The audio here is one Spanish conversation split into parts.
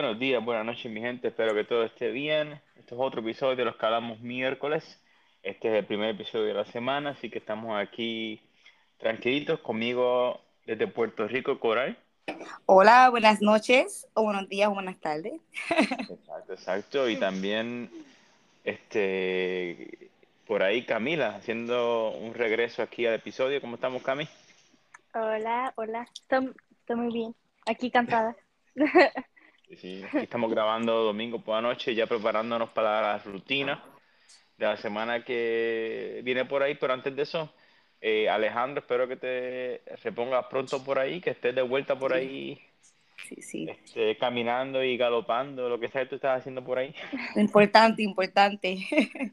buenos días, buenas noches, mi gente. Espero que todo esté bien. Este es otro episodio de los que hablamos miércoles. Este es el primer episodio de la semana, así que estamos aquí tranquilitos conmigo desde Puerto Rico, Coral. Hola, buenas noches, o buenos días, o buenas tardes. Exacto, exacto. Y también este por ahí Camila, haciendo un regreso aquí al episodio. ¿Cómo estamos, Cami? Hola, hola. Estoy, estoy muy bien. Aquí cansada. Sí, aquí estamos grabando domingo por la noche, ya preparándonos para la rutina de la semana que viene por ahí, pero antes de eso, eh, Alejandro, espero que te repongas pronto por ahí, que estés de vuelta por ahí, Sí, sí. este, caminando y galopando, lo que sea que tú estás haciendo por ahí. Importante, importante.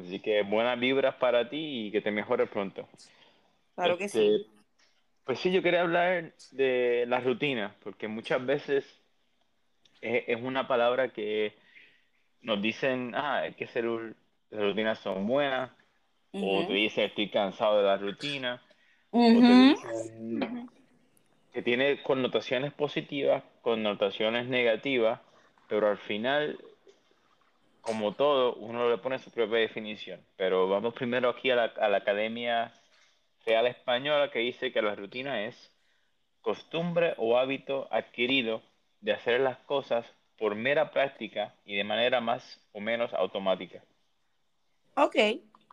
Así que buenas vibras para ti y que te mejores pronto. Claro que Este, sí. Pues sí, yo quería hablar de la rutina, porque muchas veces es, es una palabra que nos dicen, ah, es que ser, las rutinas son buenas, o te dicen estoy cansado de la rutina, o te Ujú. dicen que tiene connotaciones positivas, connotaciones negativas, pero al final, como todo, uno le pone su propia definición. Pero vamos primero aquí a la, a la Academia Real Española que dice que la rutina es costumbre o hábito adquirido de hacer las cosas por mera práctica y de manera más o menos automática. Ok,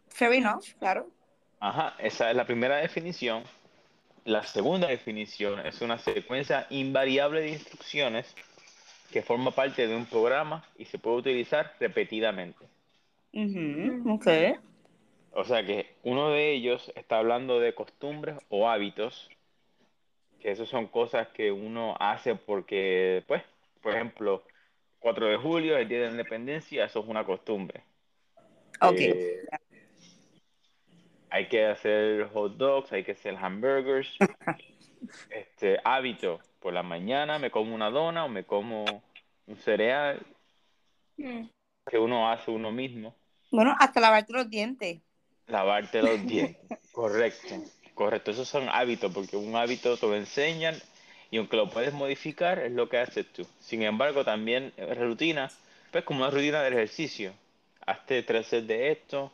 fair enough, claro. Ajá, esa es la primera definición. La segunda definición es una secuencia invariable de instrucciones que forma parte de un programa y se puede utilizar repetidamente. Ujú, Ok. O sea que uno de ellos está hablando de costumbres o hábitos, que eso son cosas que uno hace porque, pues, por ejemplo, 4 de julio, el Día de la Independencia, eso es una costumbre. Ok. Eh, hay que hacer hot dogs, hay que hacer hamburgers. Este hábito, por la mañana me como una dona o me como un cereal Mm. que uno hace uno mismo. Bueno, hasta lavarte los dientes. Lavarte los dientes. Correcto, correcto. Esos son hábitos, porque un hábito te lo enseñan y aunque lo puedes modificar, es lo que haces tú. Sin embargo, también eh, rutina, pues como una rutina del ejercicio. Hazte tres sets de esto,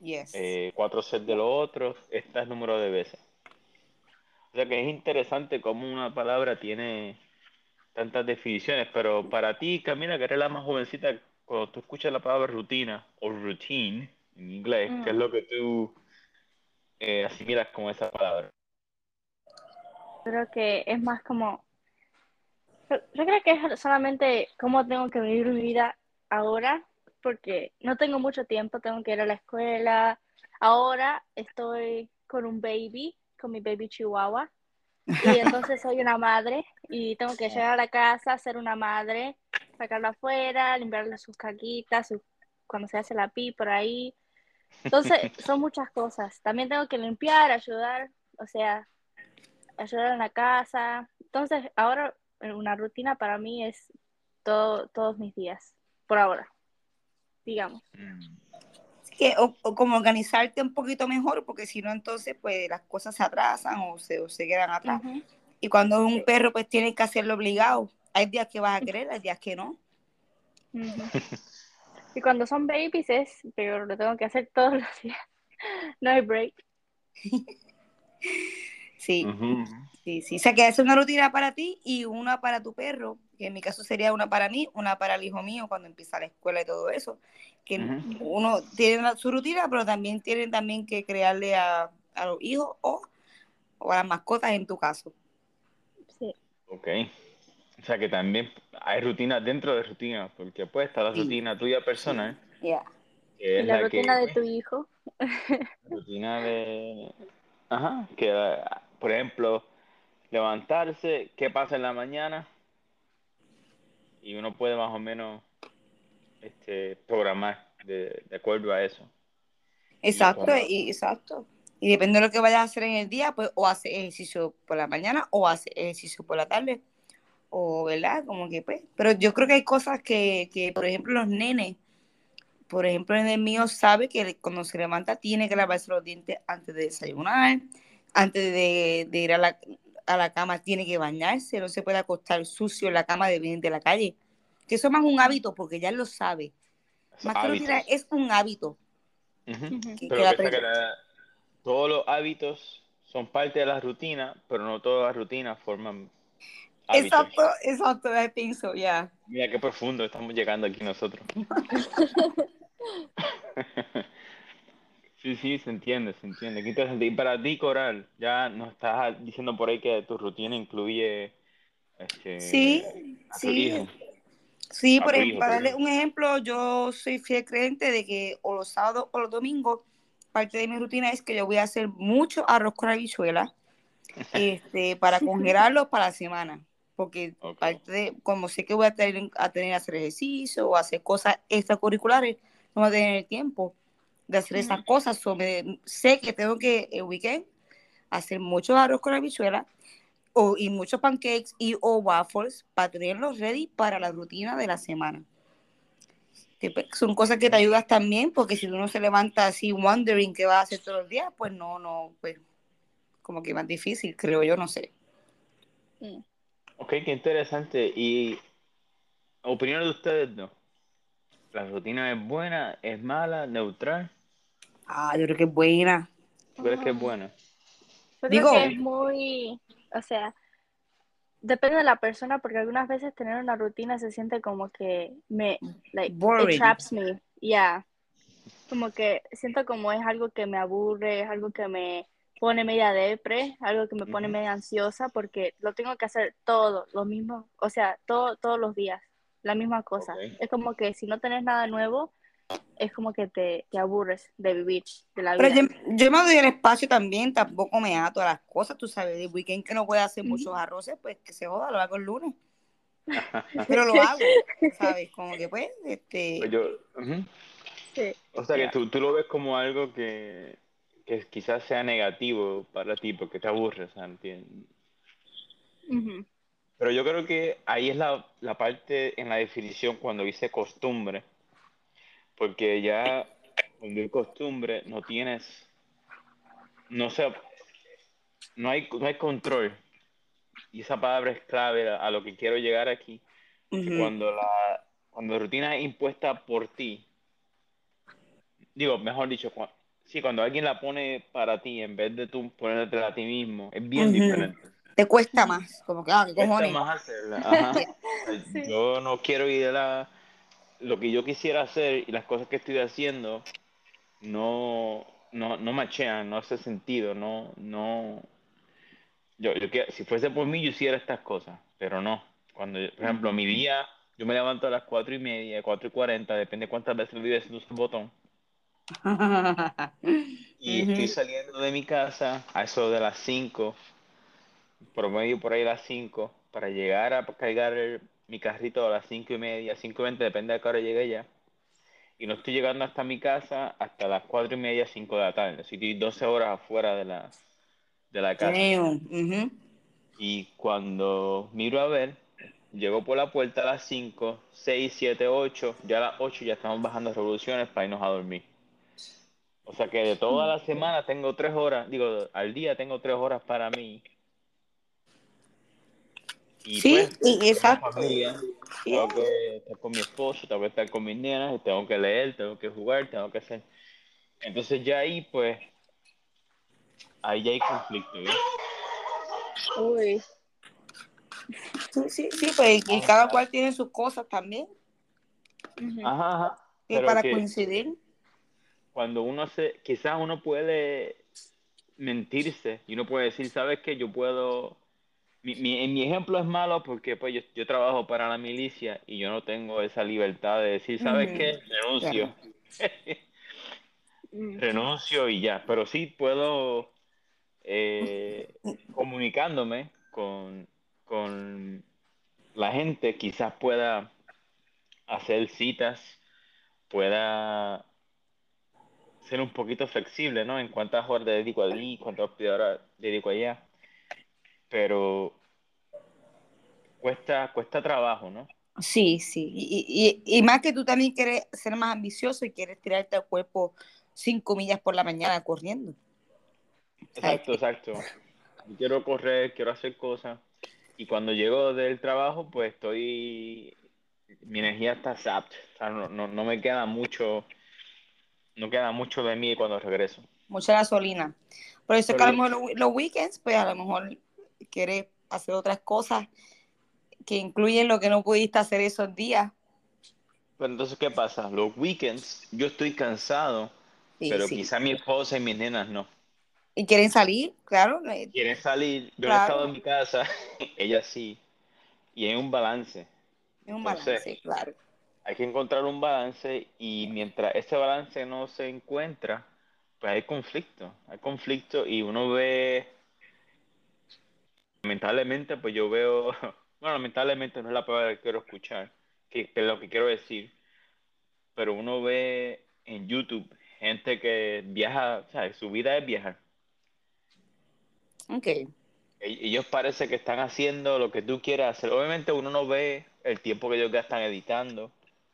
Yes. eh, cuatro sets de lo otro, este es número de veces. O sea que es interesante cómo una palabra tiene tantas definiciones, pero para ti, Camila, que eres la más jovencita, cuando tú escuchas la palabra rutina o routine en inglés, ¿qué es Mm. lo que tú eh, asimilas con esa palabra? Creo que es más como. Yo creo que es solamente cómo tengo que vivir mi vida ahora, porque no tengo mucho tiempo, tengo que ir a la escuela. Ahora estoy con un baby, con mi baby chihuahua, y entonces soy una madre y tengo que llegar a la casa, ser una madre, sacarla afuera, limpiarle sus caquitas, sus- cuando se hace la pi por ahí. Entonces, son muchas cosas. También tengo que limpiar, ayudar, o sea, ayudar en la casa. Entonces, ahora eh, una rutina para mí es todo, todos mis días, por ahora, digamos. Que, o, o como organizarte un poquito mejor, porque si no, entonces, pues las cosas se atrasan o se, o se quedan atrás. Ujú. Y cuando es un perro, pues tienes que hacerlo obligado. Hay días que vas a querer, hay días que no. Ujú. Y cuando son babies es peor, lo tengo que hacer todos los días. No hay break. Sí, sí, sí. O sea, que es una rutina para ti y una para tu perro, que en mi caso sería una para mí, una para el hijo mío cuando empieza la escuela y todo eso. Que uno tiene su rutina, pero también tienen también que crearle a, a los hijos o, o a las mascotas en tu caso. Sí. Ok. O sea que también hay rutinas dentro de rutinas, porque pues está la Sí. rutina tuya personal, que Y la la rutina que, de tu hijo. la rutina de, ajá, que por ejemplo, levantarse, qué pasa en la mañana, y uno puede más o menos este, programar de, de acuerdo a eso. Exacto, y, exacto. Y depende de lo que vayas a hacer en el día, pues o haces ejercicio por la mañana o haces ejercicio por la tarde. O, ¿verdad? Como que pues. Pero yo creo que hay cosas que, que por ejemplo, los nenes, por ejemplo, el mío sabe que cuando se levanta tiene que lavarse los dientes antes de desayunar, antes de, de ir a la, a la cama tiene que bañarse, no se puede acostar sucio en la cama de venir de la calle. Que eso es más un hábito porque ya él lo sabe. Más que Hábitos. rutina, es un hábito. Que- Pero que la piensa que pre- la- todos los hábitos son parte de la rutina, pero no todas las rutinas forman hábitos. Exacto, exacto, I think so, yeah. Mira qué profundo estamos llegando aquí nosotros. sí, sí, se entiende, se entiende. Qué interesante. Y para ti, Coral, ya nos estás diciendo por ahí que tu rutina incluye este, Sí, a tu sí. hijo. Sí, por ejemplo, para darle un ejemplo, yo soy fiel creyente de que o los sábados o los domingos, parte de mi rutina es que yo voy a hacer mucho arroz con habichuelas este, para congelarlos para la semana. Porque Ok. parte de, como sé que voy a tener, a tener que hacer ejercicio o hacer cosas extracurriculares, no voy a tener el tiempo de hacer esas cosas. So, me- sé que tengo que el weekend hacer mucho arroz con habichuelas o, y muchos pancakes y o waffles para tenerlos ready para la rutina de la semana. Que, pues, son cosas que te ayudas también, porque si uno se levanta así wondering qué va a hacer todos los días, pues no, no, pues como que más difícil, creo yo, no sé. Mm. Ok, qué interesante. Y opinión de ustedes, ¿no? ¿La rutina es buena, es mala, neutral? Ah, yo creo que es buena. ¿Tú crees que es buena? Yo Digo- creo que es muy, o sea, depende de la persona porque algunas veces tener una rutina se siente como que me, like, Boring. it traps me, yeah. Como que siento como es algo que me aburre, es algo que me pone media depre, algo que me pone media ansiosa porque lo tengo que hacer todo, lo mismo, o sea, todo, todos los días, la misma cosa. Es como que si no tenés nada nuevo, es como que te, te aburres de vivir, de la Pero vida. yo, yo me doy el espacio también, tampoco me ato a las cosas, tú sabes, el weekend que no puede hacer muchos arroces, pues que se joda, lo hago el lunes. Pero lo hago, ¿sabes? Como que pues, este... Pues yo. Sí. O sea, que tú, tú lo ves como algo que, que quizás sea negativo para ti porque te aburre, o sea, ¿entiendes? Pero yo creo que ahí es la, la parte en la definición cuando dice costumbre, porque ya cuando hay costumbre no tienes, no sé, no hay, no hay control. Y esa palabra es clave a, a lo que quiero llegar aquí, que cuando la, cuando la rutina es impuesta por ti, digo, mejor dicho, cua- sí, cuando alguien la pone para ti en vez de tú ponértela a ti mismo, es bien diferente. Te cuesta más, como que, ah, qué Cuesta cojones. más hacerla, ajá. Sí. Yo no quiero ir a la, lo que yo quisiera hacer y las cosas que estoy haciendo no, no, no machean, no hace sentido, no, no. Yo, yo quiero- si fuese por mí, yo hiciera estas cosas, pero no. Cuando, yo- por ejemplo, mi día, yo me levanto a las cuatro y media, cuatro y cuarenta, depende cuántas veces vives en tu botón, y estoy saliendo de mi casa a eso de las 5, promedio por ahí a las 5, para llegar a cargar el- mi carrito a las 5 y media, 5 y 20, depende de qué hora llegue ya. Y no estoy llegando hasta mi casa hasta las 4 y media, 5 de la tarde. Así que estoy 12 horas afuera de la, de la casa. Damn. Ujú. Y cuando miro a ver, llego por la puerta a las 5, 6, 7, 8, ya a las 8 ya estamos bajando revoluciones para irnos a dormir. O sea que de toda la semana tengo 3 horas, digo, al día tengo 3 horas para mí. Y Sí, pues, y- exacto. familia, Yeah. tengo que estar con mi esposo, tengo que estar con mis nenas, tengo que leer, tengo que jugar, tengo que hacer. Entonces ya ahí, pues, ahí ya hay conflicto. Uy. Sí, sí, sí, pues y cada cual tiene sus cosas también. Ajá, ajá. Pero para que coincidir. Cuando uno se, quizás uno puede mentirse y uno puede decir, ¿sabes qué? Yo puedo, mi, mi, mi ejemplo es malo porque pues yo, yo trabajo para la milicia y yo no tengo esa libertad de decir, ¿sabes Ujú. qué? Renuncio. Mm. Renuncio y ya, pero sí puedo eh, comunicándome con, con la gente, quizás pueda hacer citas, pueda ser un poquito flexible, ¿no? En cuántas horas dedico allí, cuántas horas dedico allá, pero cuesta, cuesta trabajo, ¿no? Sí, sí. Y, y, y más que tú también quieres ser más ambicioso y quieres tirarte al cuerpo cinco millas por la mañana corriendo. Exacto, exacto. quiero correr, quiero hacer cosas. Y cuando llego del trabajo, pues estoy, mi energía está zapped. O sea, no, no, no me queda mucho, no queda mucho de mí cuando regreso. Mucha gasolina. Por eso Pero que a lo mejor los, los weekends, pues a lo mejor quieres hacer otras cosas que incluyen lo que no pudiste hacer esos días. Pero entonces, ¿qué pasa? Los weekends, yo estoy cansado, Sí, pero sí. quizá mi esposa y mis nenas no. Y quieren salir, claro. Quieren salir, yo he Claro. estado en mi casa, ella sí, y hay un balance. Es un Entonces, balance, claro. Hay que encontrar un balance y mientras ese balance no se encuentra, pues hay conflicto, hay conflicto y uno ve, lamentablemente, pues yo veo, bueno, lamentablemente no es la palabra que quiero escuchar, que que es lo que quiero decir, pero uno ve en YouTube gente que viaja, o sea, su vida es viajar. Ok. E- Ellos parece que están haciendo lo que tú quieras hacer. Obviamente uno no ve el tiempo que ellos gastan editando.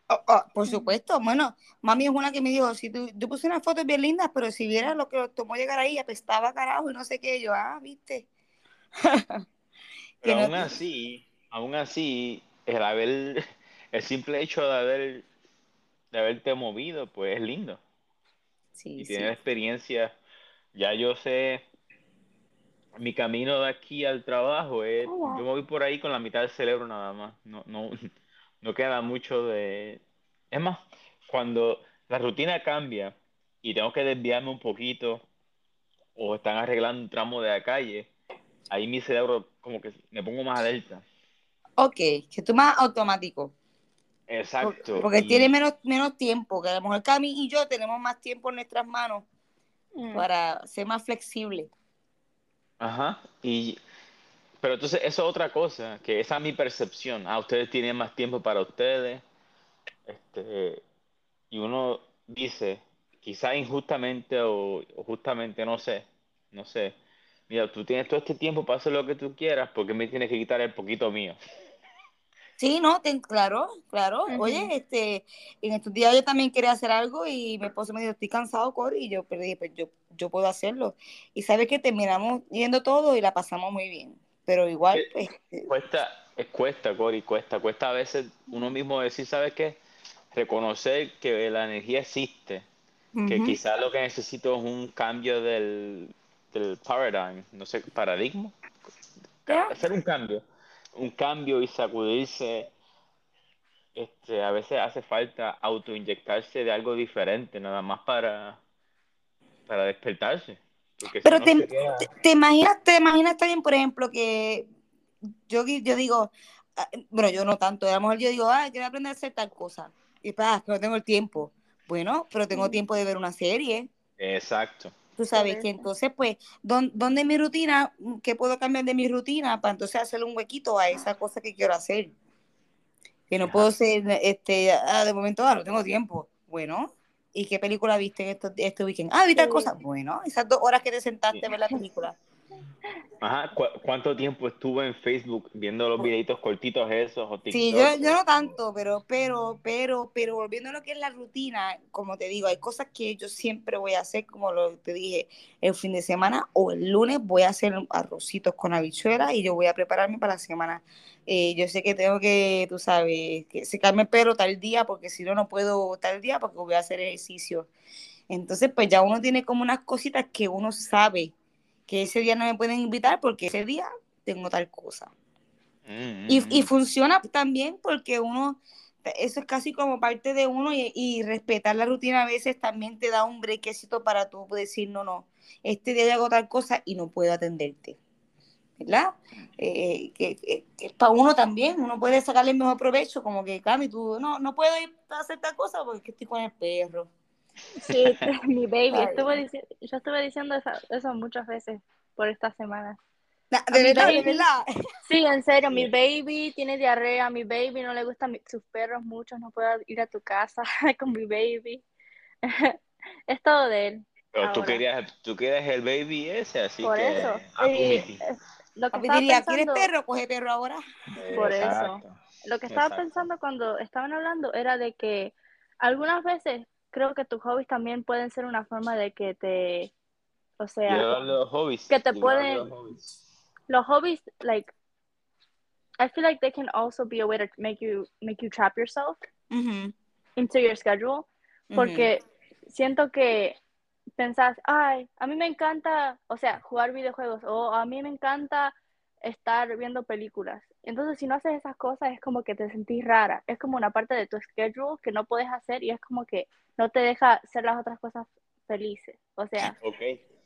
Oh, oh, por supuesto, bueno, mami es una que me dijo, si tú, yo puse unas fotos bien lindas, pero si vieras lo que tomó llegar ahí, apestaba carajo y no sé qué, yo, ah, viste. Pero no- aún así, aún así, el haber, el simple hecho de haber, de haberte movido, pues es lindo. Sí, Y sí. tener experiencia, ya yo sé, mi camino de aquí al trabajo es, Oh, yo me voy por ahí con la mitad del cerebro nada más. No, no, no queda mucho de... Es más, cuando la rutina cambia y tengo que desviarme un poquito o están arreglando un tramo de la calle, ahí mi cerebro como que me pongo más alerta. Ok, que tú más automático. Exacto. Porque y- tiene menos, menos tiempo, que a lo mejor Cami y yo tenemos más tiempo en nuestras manos Mm. para ser más flexibles. Ajá. Y, pero entonces eso es otra cosa, que esa es mi percepción. Ah, ustedes tienen más tiempo para ustedes. Este, y uno dice, quizá injustamente o, o justamente, no sé, no sé. Mira, tú tienes todo este tiempo para hacer lo que tú quieras, ¿por qué me tienes que quitar el poquito mío? Sí, no, ten- claro, claro. Oye, este, en estos días yo también quería hacer algo y mi esposo me dijo, estoy cansado, Cory, y yo pero dije, pues yo, yo puedo hacerlo. Y sabes que terminamos yendo todo y la pasamos muy bien. Pero igual, ¿Qué? pues, eh, Cuesta, es cuesta, Cory, cuesta, cuesta a veces uno mismo decir, ¿sabes qué? Reconocer que la energía existe, que quizás lo que necesito es un cambio del, del paradigm, no sé, paradigma, hacer un cambio, un cambio y sacudirse. Este, a veces hace falta autoinyectarse de algo diferente, nada más para, para despertarse. Porque Pero no te, te, te imaginas, te imaginas también, por ejemplo, que yo, yo digo, ah, bueno, yo no tanto, a lo mejor yo digo, ah, quiero aprender a hacer tal cosa. Y pues, que no tengo el tiempo. Bueno, pero tengo tiempo de ver una serie. Exacto. Tú sabes que entonces, pues, ¿dón- ¿dónde es mi rutina? ¿Qué puedo cambiar de mi rutina para entonces hacerle un huequito a esa cosa que quiero hacer? Que no Ajá. puedo ser, este, ah, de momento, ah, no tengo tiempo. Bueno, ¿y qué película viste en estos- este weekend? Ah, vi tal Sí. cosa. Bueno, esas dos horas que te sentaste a ver la película. Ajá, ¿cu- ¿cuánto tiempo estuve en Facebook viendo los videitos cortitos esos o Sí, yo, yo no tanto, pero, pero, pero, pero volviendo a lo que es la rutina, como te digo, hay cosas que yo siempre voy a hacer, como lo te dije, el fin de semana o el lunes voy a hacer arrocitos con habichuelas y yo voy a prepararme para la semana. Eh, yo sé que tengo que, tú sabes, que secarme el pelo tal día, porque si no, no puedo tal día porque voy a hacer ejercicio. Entonces, pues ya uno tiene como unas cositas que uno sabe que ese día no me pueden invitar porque ese día tengo tal cosa. Mm, Y, mm, y mm. funciona también porque uno, eso es casi como parte de uno y, y respetar la rutina a veces también te da un brequecito para tú decir, no, no, este día yo hago tal cosa y no puedo atenderte. ¿Verdad? Eh, que, que- que es para uno también, uno puede sacarle el mejor provecho, como que, Cami, tú, no, no puedo ir a hacer tal cosa porque estoy con el perro. Sí, mi baby. Estuve yo estuve diciendo esa- eso muchas veces por esta semana. Na- A De verdad, de verdad. Sí, en serio, mi Sí. baby tiene diarrea, mi baby no le gustan sus perros mucho, no puedo ir a tu casa con mi baby. Es todo de él. Pero tú ahora. querías, tú querías el baby ese, así Por que eso. eh, lo que diría, ¿quieres pensando, perro? Coge perro ahora. por eso. Exacto. lo que estaba Exacto. pensando cuando estaban hablando era de que algunas veces creo que tus hobbies también pueden ser una forma de que te, o sea, los hobbies. que te y hablar de pueden- los hobbies. los hobbies, like, I feel like they can also be a way to make you make you trap yourself into your schedule, porque siento que pensás, ay, a mí me encanta, o sea, jugar videojuegos, o a mí me encanta estar viendo películas. Entonces, si no haces esas cosas, es como que te sentís rara. Es como una parte de tu schedule que no puedes hacer y es como que no te deja hacer las otras cosas felices. O sea, Ok.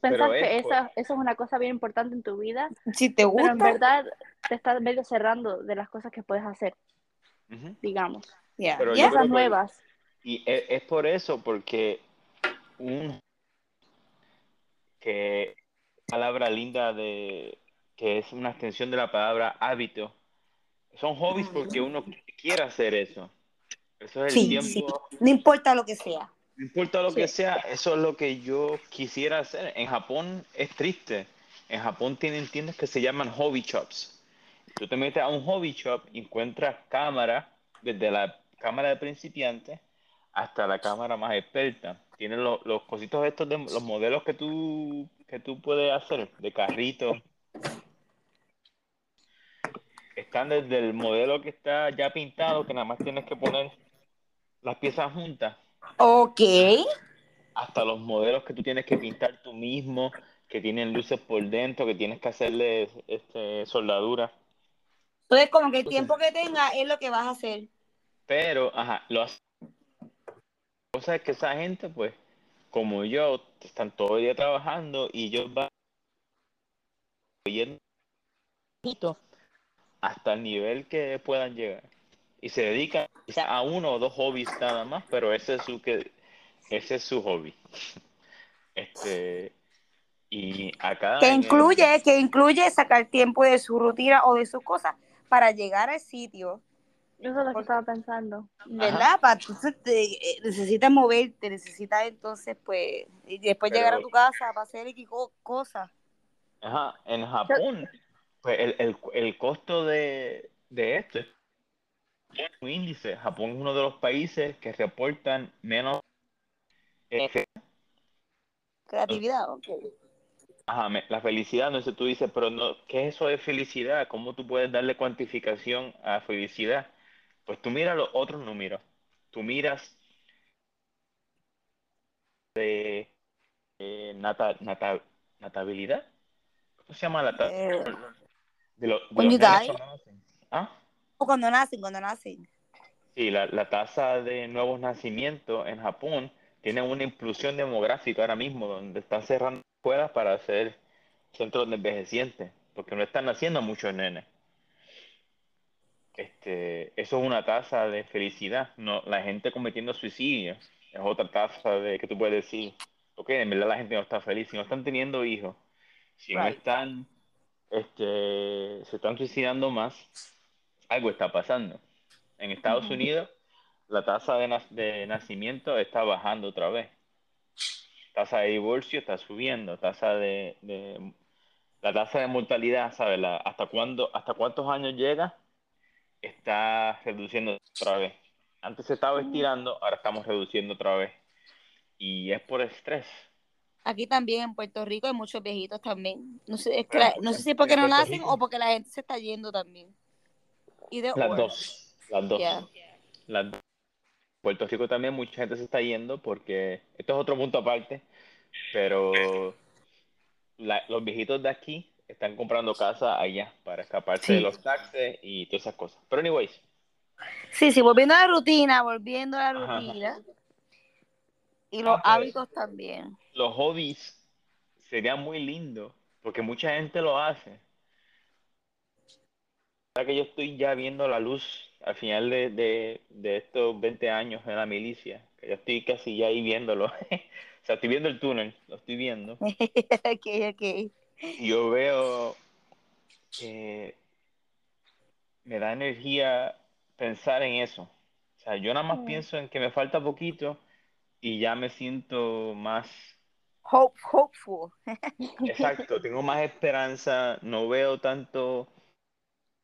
pensás Pero que es por- eso, eso es una cosa bien importante en tu vida, Si te pero en gusta, verdad te estás medio cerrando de las cosas que puedes hacer, Ujú. digamos. yeah, Cosas que- nuevas. Y es, es por eso, porque un que palabra linda de que es una extensión de la palabra hábito. Son hobbies porque uno quiere hacer eso. Eso es el Sí, tiempo. sí. No importa lo que sea. No importa lo Sí. que sea, eso es lo que yo quisiera hacer. En Japón es triste. En Japón tienen tiendas que se llaman hobby shops. Tú te metes a un hobby shop y encuentras cámaras, desde la cámara de principiante hasta la cámara más experta. Tienen los, los cositos estos de los modelos que tú, que tú puedes hacer de carrito. Están desde el modelo que está ya pintado, que nada más tienes que poner las piezas juntas Ok. hasta los modelos que tú tienes que pintar tú mismo, que tienen luces por dentro, que tienes que hacerle este, soldadura. Entonces, como que el tiempo que tenga es lo que vas a hacer. Pero, ajá, lo hace. La cosa es que esa gente, pues, como yo, están todo el día trabajando y ellos van hasta el nivel que puedan llegar. Y se dedican quizá a uno o dos hobbies nada más, pero ese es su que ese es su hobby. Este y acá Que el- incluye, que incluye sacar tiempo de su rutina o de sus cosas para llegar al sitio, Eso es lo que estaba pensando. ¿verdad? Para entonces te, eh, necesitas moverte, necesitas entonces, pues, y después Pero- llegar a tu casa para hacer X co- cosas. Ajá, en Japón, pues el, el, el costo de, de esto es un índice. Japón es uno de los países que reportan menos eh, Creatividad, ok. Ajá, me- la felicidad, no sé, tú dices, pero no, ¿qué es eso de felicidad? ¿Cómo tú puedes darle cuantificación a felicidad? Pues tú miras los otros números. Tú miras de eh, nata, nata- natabilidad. ¿Cómo se llama la Eh, de, lo- de when you die. cuando nacen? ¿Ah? o cuando nacen, cuando nacen. Sí, la, la tasa de nuevos nacimientos en Japón tiene una implosión demográfica ahora mismo, donde están cerrando escuelas para hacer centros de envejecientes, porque no están naciendo muchos nenes. Este, eso es una tasa de felicidad, no, la gente cometiendo suicidio es otra tasa de que tú puedes decir, ok, en verdad la gente no está feliz, si no están teniendo hijos, si no Right. están, este, se están suicidando más, algo está pasando. En Estados. Unidos la tasa de, nac- de nacimiento está bajando otra vez. Tasa de divorcio está subiendo, tasa de, de- la tasa de mortalidad, ¿sabes? La- hasta cuándo, hasta cuántos años llega, está reduciendo otra vez. Antes se estaba estirando, ahora estamos reduciendo otra vez. Y es por estrés. Aquí también en Puerto Rico hay muchos viejitos también. No sé, es que Pero la- en- no sé si es porque no nacen o porque la gente se está yendo también. Y de Las dos, las dos. Yeah. Las dos. Puerto Rico también mucha gente se está yendo porque esto es otro punto aparte, pero la- los viejitos de aquí están comprando casa allá para escaparse de los taxes y todas esas cosas. Pero anyways, Sí, sí, volviendo a la rutina, volviendo a la Ajá. rutina. Y los hábitos también. Los hobbies serían muy lindos porque mucha gente lo hace. Ya que yo estoy ya viendo la luz al final de, de- de estos 20 años en la milicia, que ya estoy casi ya ahí viéndolo. o sea, estoy viendo el túnel, lo estoy viendo. ok, ok. Yo veo que me da energía pensar en eso. O sea, yo nada más Mm. pienso en que me falta poquito y ya me siento más Hope, hopeful. Exacto, tengo más esperanza, no veo tanto,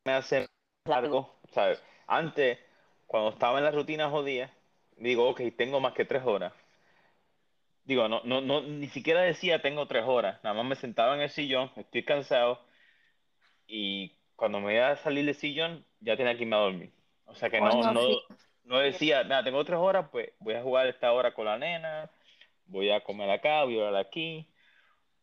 me hace largo, ¿sabes? Antes, cuando estaba en la rutina jodida, digo, ok, tengo más que tres horas. Digo, no, no, no, ni siquiera decía tengo tres horas, nada más me sentaba en el sillón, estoy cansado, y cuando me iba a salir del sillón ya tenía que irme a dormir. O sea que no, no, sí. no decía, nada, tengo tres horas, pues voy a jugar esta hora con la nena, voy a comer acá, voy a hablar aquí.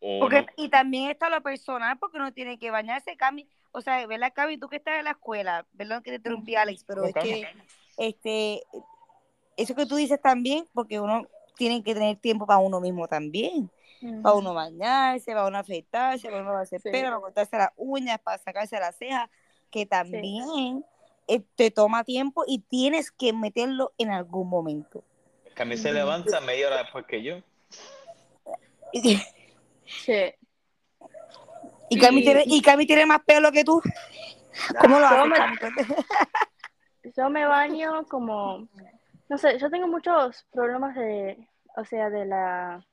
O Porque, no- y también está lo personal, porque uno tiene que bañarse, Cami. O sea, ¿verdad, Cami? Tú que estás en la escuela, perdón que te interrumpí, Alex, pero No, es que, este, eso que tú dices también, porque uno tiene que tener tiempo para uno mismo también. Para uno bañarse, para uno afeitarse, para uno hacer Sí. pelo, para cortarse las uñas, para sacarse las cejas, que también eh, te toma tiempo y tienes que meterlo en algún momento. Que a mí se levanta media hora después que yo. Y, Sí. y Cami tiene, y Cami tiene más pelo que tú. ¿Cómo lo Yo haces, me-? Yo me baño como, no sé, yo tengo muchos problemas de, o sea, de la,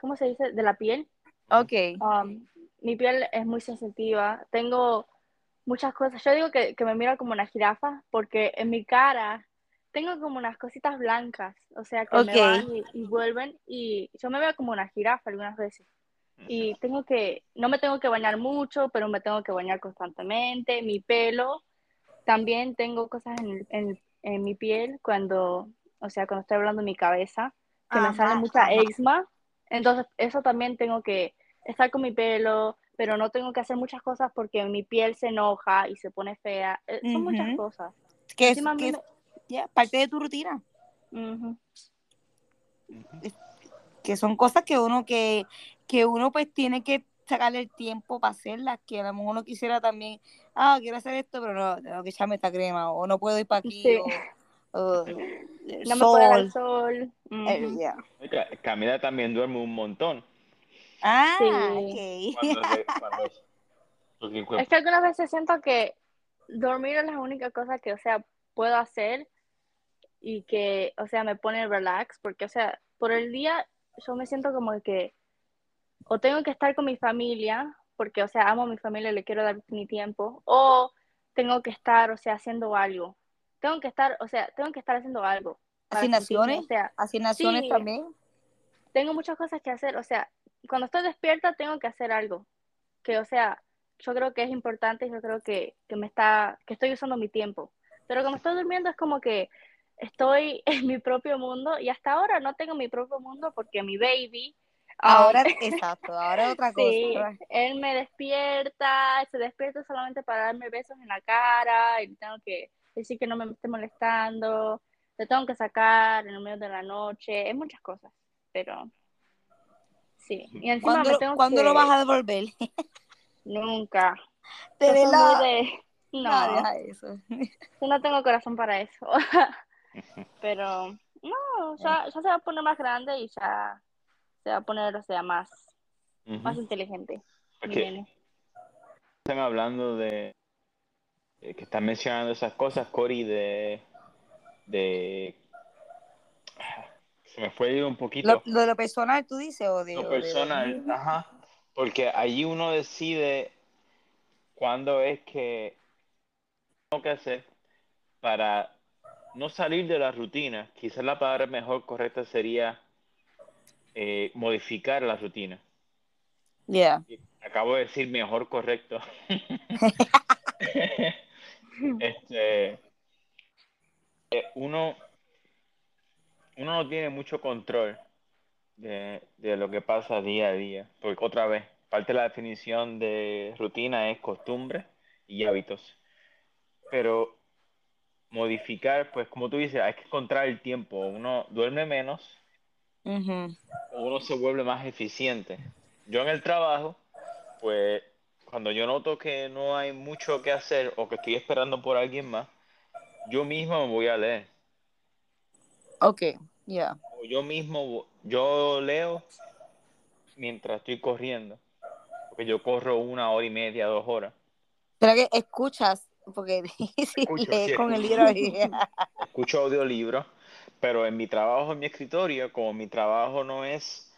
¿cómo se dice? De la piel. Ok. Um, mi piel es muy sensitiva. Tengo muchas cosas. Yo digo que, que me miro como una jirafa porque en mi cara tengo como unas cositas blancas, o sea, que Ok. me van y, y vuelven y yo me veo como una jirafa algunas veces. Y tengo que, no me tengo que bañar mucho, pero me tengo que bañar constantemente. Mi pelo, también tengo cosas en, en, en mi piel cuando, o sea, cuando estoy hablando de mi cabeza, que me Ajá, sale mucha ajá. eczema. Entonces, eso también tengo que estar con mi pelo, pero no tengo que hacer muchas cosas porque mi piel se enoja y se pone fea. Eh, Son muchas Ujú. cosas. Que es, que es ya, parte de tu rutina. me- Ujú. Que son cosas que uno que, que uno pues tiene que sacarle el tiempo para hacerlas, que a lo mejor uno quisiera también, ah, quiero hacer esto, pero no, tengo que echarme esta crema, o no puedo ir para aquí, Sí. o, o, el No me puede dar sol. el sol. Eh. Oiga, Camila también duerme un montón. Ah, Sí. ok. Cuando, se- cuando- Es que algunas veces siento que dormir es la única cosa que, o sea, puedo hacer y que, o sea, me pone relax, porque, o sea, por el día yo me siento como que o tengo que estar con mi familia, porque, o sea, amo a mi familia y le quiero dar mi tiempo, o tengo que estar, o sea, haciendo algo. Tengo que estar, o sea, tengo que estar haciendo algo. Asignaciones, O sea, asignaciones Sí. también. tengo muchas cosas que hacer, o sea, cuando estoy despierta tengo que hacer algo, que o sea, yo creo que es importante, yo creo que, que me está, que estoy usando mi tiempo, pero como estoy durmiendo es como que estoy en mi propio mundo y hasta ahora no tengo mi propio mundo porque mi baby, um, Ahora, exacto, ahora es otra sí, cosa. él me despierta, se despierta solamente para darme besos en la cara y tengo que decir que no me esté molestando, le tengo que sacar en el medio de la noche, es muchas cosas, pero sí. Y encima ¿Cuándo, me tengo ¿cuándo que... lo vas a devolver? Nunca. Muy de- No, No, deja eso. yo no tengo corazón para eso. Pero no, ya, ya se va a poner más grande y ya se va a poner, o sea, más, más inteligente. Están hablando de eh, que están mencionando esas cosas, Cory, de de se me fue un poquito Lo, lo de lo personal, tú dices, o de. lo de personal, dormir? ajá, porque allí uno decide cuándo es que tengo que hacer para no salir de la rutina. Quizás la palabra mejor correcta sería eh, modificar la rutina. Yeah. Acabo de decir mejor correcto. este, eh, uno, uno no tiene mucho control de, de lo que pasa día a día. Porque otra vez, parte de la definición de rutina es costumbre y hábitos. Pero modificar, pues como tú dices, hay que encontrar el tiempo. Uno duerme menos Ujú. uno se vuelve más eficiente. Yo en el trabajo, pues cuando yo noto que no hay mucho que hacer o que estoy esperando por alguien más, yo mismo me voy a leer. Ok, yeah. O yo mismo, yo leo mientras estoy corriendo. Porque yo corro una hora y media, dos horas. Pero que escuchas, porque Escucho, lees sí, con el libro ahí. Escucho audiolibros, pero en mi trabajo, en mi escritorio, como mi trabajo no es,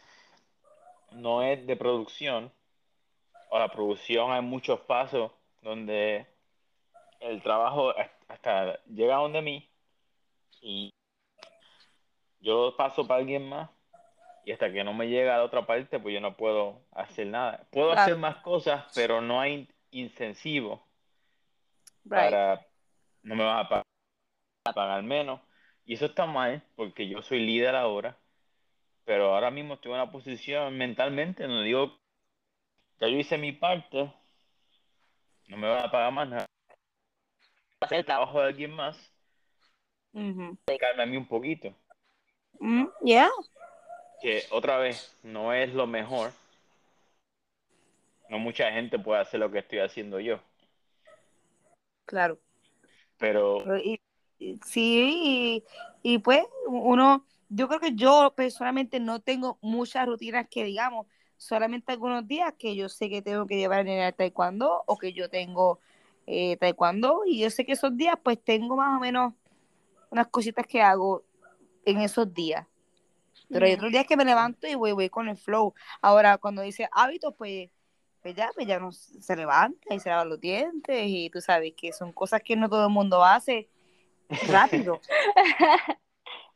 no es de producción, o la producción hay muchos pasos donde el trabajo hasta llega a donde mí y yo lo paso para alguien más y hasta que no me llega a la otra parte, pues yo no puedo hacer nada. Puedo Claro. hacer más cosas, pero no hay incentivo Right. para no me vas a pagar, a pagar menos. Y eso está mal porque yo soy líder ahora, pero ahora mismo estoy en una posición mentalmente donde digo, ya yo hice mi parte, no me van a pagar más nada. Hacer el trabajo de alguien más, Ujú. dedicarme a mí un poquito. Mm, yeah. Que otra vez no es lo mejor. No mucha gente puede hacer lo que estoy haciendo yo. Claro. Pero Pero y- y- sí, y, y pues uno, yo creo que yo personalmente no tengo muchas rutinas que digamos, solamente algunos días que yo sé que tengo que llevar en el taekwondo o que yo tengo eh, taekwondo y yo sé que esos días pues tengo más o menos unas cositas que hago en esos días. Pero hay otros días que me levanto y voy, voy con el flow. Ahora, cuando dice hábitos, pues, pues ya, pues ya no se levanta y se lava los dientes y tú sabes que son cosas que no todo el mundo hace rápido.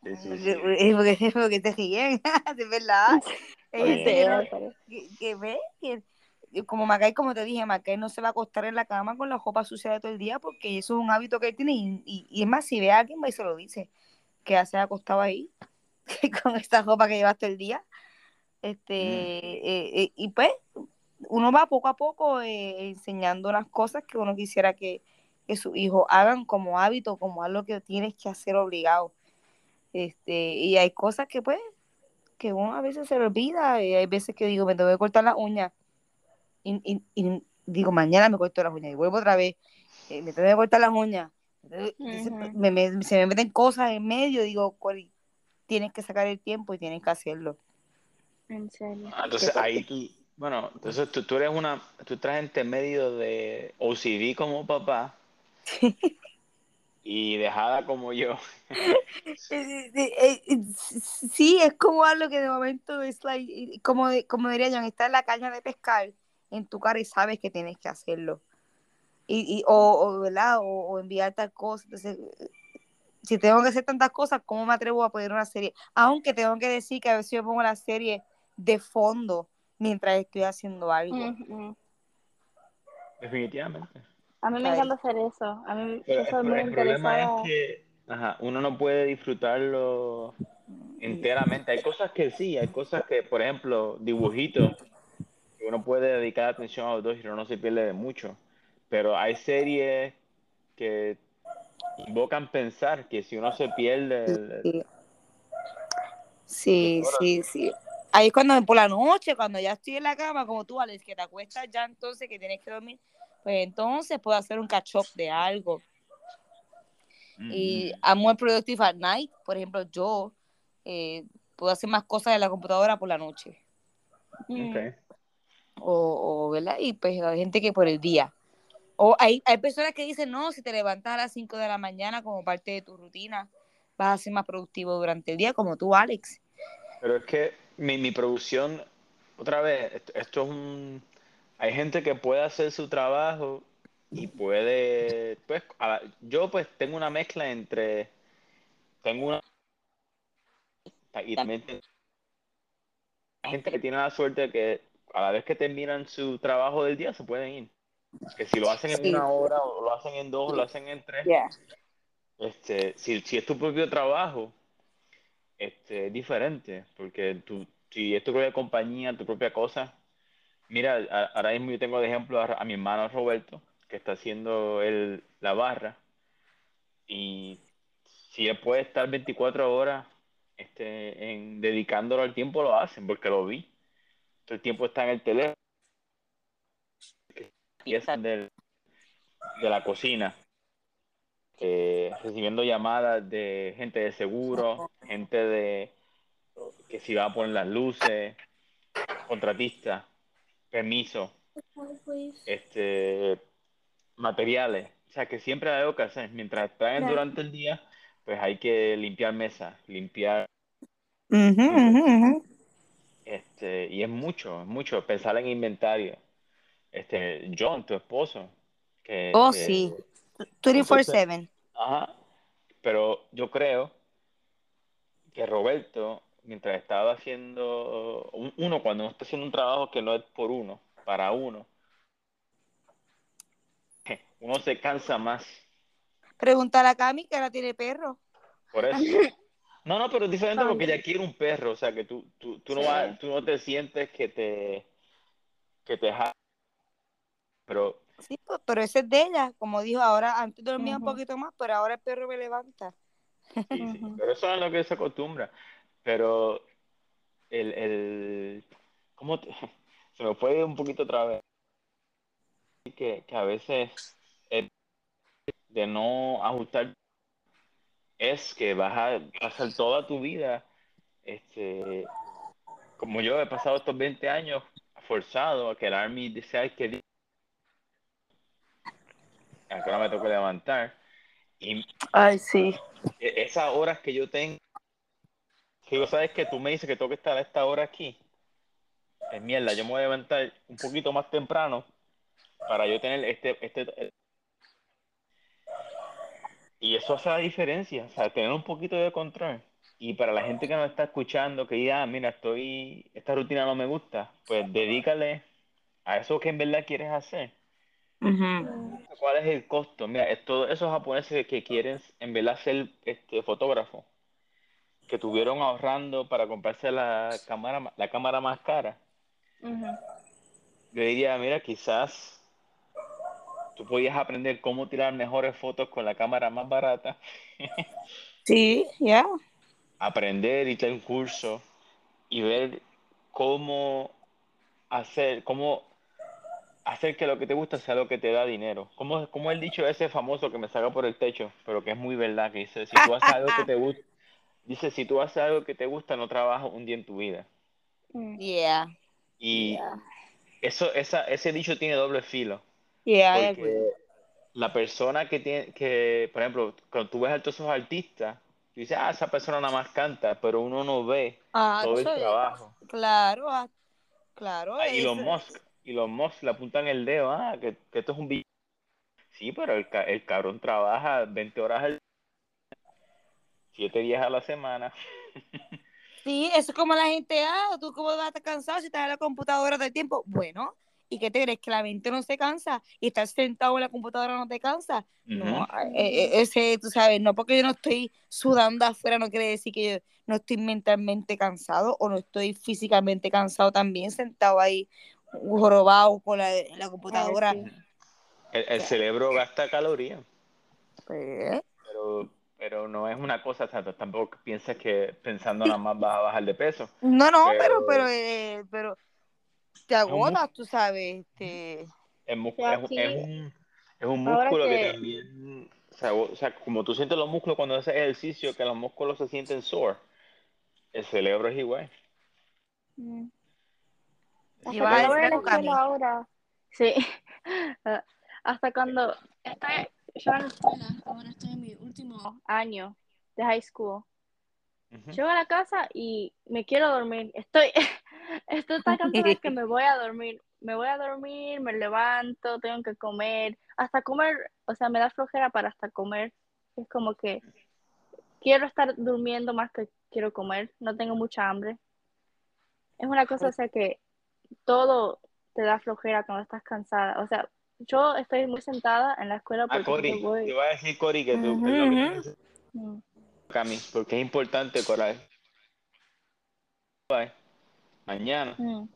sí, sí, sí. Es porque, porque te ríen, es verdad. Que, que, ve que, y como Macay, como te dije, Macay no se va a acostar en la cama con la ropa sucia de todo el día porque eso es un hábito que él tiene y, y, y es más, si ve a alguien va y se lo dice, que ya se ha acostado ahí con esta ropa que llevaste el día. Este, eh, eh, y pues uno va poco a poco eh, enseñando las cosas que uno quisiera que, que sus hijos hagan como hábito, como algo que tienes que hacer obligado. Este, y hay cosas que pues, que uno a veces se le olvida, y hay veces que digo, me tengo que cortar las uñas, y, y- y digo, mañana me corto las uñas, y vuelvo otra vez, eh, me tengo que cortar las uñas, Entonces, me- me- se me meten cosas en medio, digo, Cori, tienes que sacar el tiempo y tienes que hacerlo. En serio. Ah, Entonces ahí tú, bueno, entonces tú, tú eres una, tú estás entre medio de OCD como papá y dejada como yo. Eh, Sí, es como algo que de momento es like, como, como diría John, está en la caña de pescar en tu cara y sabes que tienes que hacerlo. Y, y- o, o, ¿verdad? O, o enviar tal cosa. Entonces, si tengo que hacer tantas cosas, ¿cómo me atrevo a poner una serie? Aunque tengo que decir que a veces yo pongo la serie de fondo mientras estoy haciendo algo. Definitivamente. A mí me encanta hacer eso. A mí Pero soy el, muy el problema es que ajá, uno no puede disfrutarlo enteramente. Hay cosas que sí, hay cosas que, por ejemplo, dibujitos, que uno puede dedicar atención a los dos y uno no se pierde de mucho. Pero hay series que invocan pensar que si uno se pierde el- el- Sí, sí, sí. Ahí es cuando por la noche, cuando ya estoy en la cama, como tú, Alex, que te acuestas ya entonces que tienes que dormir, pues entonces puedo hacer un catch up de algo. Y Mm, I'm more productive at night. Por ejemplo, yo eh, puedo hacer más cosas en la computadora por la noche. Mm. ok. O, o, ¿verdad? Y pues hay gente que por el día. O hay, hay personas que dicen, no, si te levantas a las 5 de la mañana como parte de tu rutina, vas a ser más productivo durante el día, como tú, Alex. Pero es que mi, mi producción, otra vez, esto, esto es un... Hay gente que puede hacer su trabajo y puede, pues, a- yo pues tengo una mezcla entre, tengo una, y también tengo hay gente que tiene la suerte de que a la vez que terminan su trabajo del día se pueden ir. Que si lo hacen en Sí. una hora o lo hacen en dos o lo hacen en tres, Yeah. este, si, si es tu propio trabajo, este, es diferente, porque tú, si es tu propia compañía, tu propia cosa, mira, a- ahora mismo yo tengo de ejemplo a, a mi hermano Roberto, que está haciendo el, la barra, y si él puede estar 24 horas este, en, dedicándolo al tiempo, lo hacen, porque lo vi. Todo el tiempo está en el teléfono, piezas del- de la cocina, eh, recibiendo llamadas de gente de seguro, gente de que si va a poner las luces, contratistas, permiso, este, materiales. O sea, que siempre hay algo que hacer. Mientras traen durante el día, pues hay que limpiar mesas, limpiar, este, y es mucho, es mucho pensar en inventario. Este, John, tu esposo, que, Oh, que- sí. Entonces, 24-7. ajá, pero yo creo que Roberto, mientras estaba haciendo un- uno, cuando uno está haciendo un trabajo que no es por uno, para uno, uno se cansa más. Pregúntale a Cami que ahora tiene perro. Por eso. No, no, pero es diferente porque ella quiere un perro, o sea, que tú, tú, tú, no, Sí. vas- tú no te sientes que te, que te Pero Sí, pero ese es de ella. Como dijo, ahora antes dormía un poquito más, pero ahora el perro me levanta. Sí, sí, pero eso es lo que se acostumbra. Pero el, el ¿cómo te- se me fue un poquito otra vez? Que, que a veces el de no ajustar es que vas a pasar toda tu vida, este, como yo he pasado estos 20 años forzado a quedarme y desear que a qué hora me toca levantar. Y Ay, sí. e- esas horas que yo tengo, que yo sabes que tú me dices que tengo que estar a esta hora aquí, es mierda, yo me voy a levantar un poquito más temprano para yo tener este, este, y eso hace la diferencia, o sea, tener un poquito de control. Y para la gente que nos está escuchando, que diga, ah, mira, estoy, esta rutina no me gusta, pues dedícale a eso que en verdad quieres hacer. ¿Cuál es el costo? Mira, es todos esos japoneses que quieren en verdad ser este, fotógrafos, que tuvieron ahorrando para comprarse la cámara, ma- la cámara más cara. Yo diría, mira, quizás tú podías aprender cómo tirar mejores fotos con la cámara más barata, Sí, ya. aprender y tener un curso y ver cómo hacer, cómo hacer que lo que te gusta sea lo que te da dinero. Como, como el dicho ese famoso que me saca por el techo, pero que es muy verdad, que dice, si tú haces algo que te gusta, dice, si tú haces algo que te gusta, no trabajas un día en tu vida. Mm. Yeah. Y Yeah. eso, esa, ese dicho tiene doble filo, Yeah, I agree. porque la persona que tiene, que, por ejemplo, cuando tú ves a todos esos artistas, tú dices, ah, esa persona nada más canta, pero uno no ve Ah, todo el trabajo. Claro, ah, claro. Ah, es- Elon Musk, Elon Musk le apuntan el dedo, ah, que, que esto es un billete. Sí, pero el, ca- el cabrón trabaja 20 horas al 7 días a la semana. Sí, eso es como la gente, ah, tú cómo vas a estar cansado si estás en la computadora todo el tiempo. Bueno, ¿y qué te crees? Que la mente no se cansa y estar sentado en la computadora no te cansa. No, eh, eh, ese, tú sabes, no porque yo no estoy sudando afuera no quiere decir que yo no estoy mentalmente cansado o no estoy físicamente cansado también sentado ahí jorobado con la, la computadora. sí. El, el cerebro gasta calorías, Pues, pero, pero no es una cosa, o sea, tampoco piensas que pensando nada más vas a bajar de peso. no, no, Pero- pero, pero, eh, pero te un agotas, tú sabes, este, Es, mu- Sí, es, un- aquí- es un, es un músculo que... que- también, o sea, o sea, como tú sientes los músculos cuando haces ejercicio, que los músculos se sienten sore, el cerebro es igual. Mm. Y Hasta vas a cuando voy decir a algo, Cami. ahora. Sí. Ah, Hasta cuando estoy yo en la escuela, ahora estoy en mi último año de high school. Llego a la casa y me quiero dormir. Estoy, estoy tan cansada que me voy a dormir. Me voy a dormir, me levanto, tengo que comer. Hasta comer, o sea, me da flojera para hasta comer. Es como que quiero estar durmiendo más que quiero comer. No tengo mucha hambre. Es una cosa, o sea, que todo te da flojera cuando estás cansada. O sea, yo estoy muy sentada en la escuela Ah, porque Cori, yo voy. te voy a decir, Cori, que tú. Cami, porque es importante, Coral. Bye. Mañana, Mm.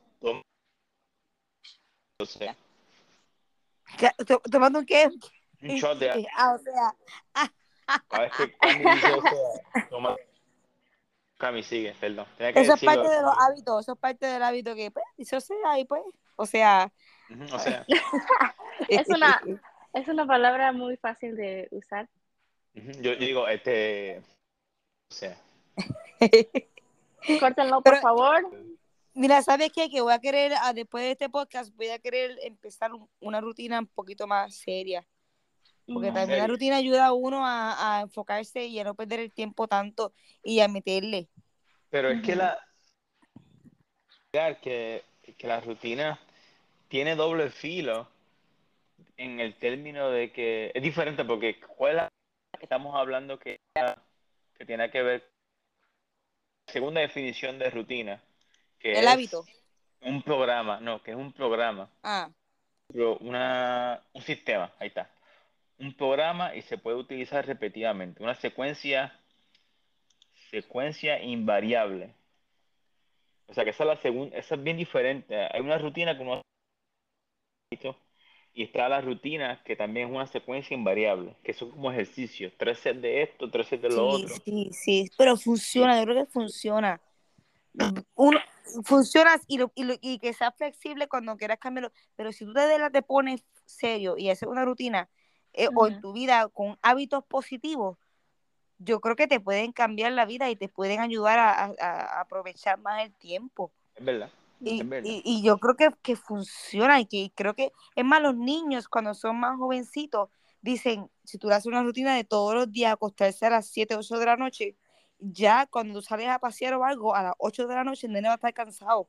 o sea, ¿Tomando un qué? un shot de agua. Ah, o sea, Cada vez que Cami dice o sea, toma. Cami, sigue, perdón. Tenía que eso es parte de los hábitos, eso es parte del hábito que, pues, dice, o sea, y pues, o sea. Ujú, O sea, Es una- Es una palabra muy fácil de usar. yo, yo digo, este, o sea, Córtenlo, por Pero- favor. Mira, ¿sabes qué? Que voy a querer, ah, después de este podcast, voy a querer empezar un- una rutina un poquito más seria. Porque también la rutina ayuda a uno a, a enfocarse y a no perder el tiempo tanto y a meterle. pero es que la, que, que la rutina tiene doble filo en el término de que es diferente porque ¿cuál es la que estamos hablando que, que tiene que ver segunda definición de rutina que El es hábito. un programa no que es un programa. Ah, pero una un sistema ahí está un programa y se puede utilizar repetidamente. Una secuencia, secuencia invariable. O sea que esa es la segunda, esa es bien diferente. Hay una rutina que uno y está la rutina que también es una secuencia invariable, que son como ejercicios, tres sets de esto, tres sets de lo Sí, otro. sí, sí, pero funciona, yo creo que funciona. Uno, funciona y, lo- y, lo- y que sea flexible cuando quieras cambiarlo, pero si tú de verdad te pones serio y haces una rutina eh, o en tu vida con hábitos positivos, yo creo que te pueden cambiar la vida y te pueden ayudar a, a- a aprovechar más el tiempo. Es verdad. Y, Es verdad. y, y yo creo que, que funciona y que y creo que, es más, los niños cuando son más jovencitos, dicen, si tú le haces una rutina de todos los días acostarse a las 7, 8 de la noche, ya cuando tú sales a pasear o algo, a las 8 de la noche el nene va a estar cansado.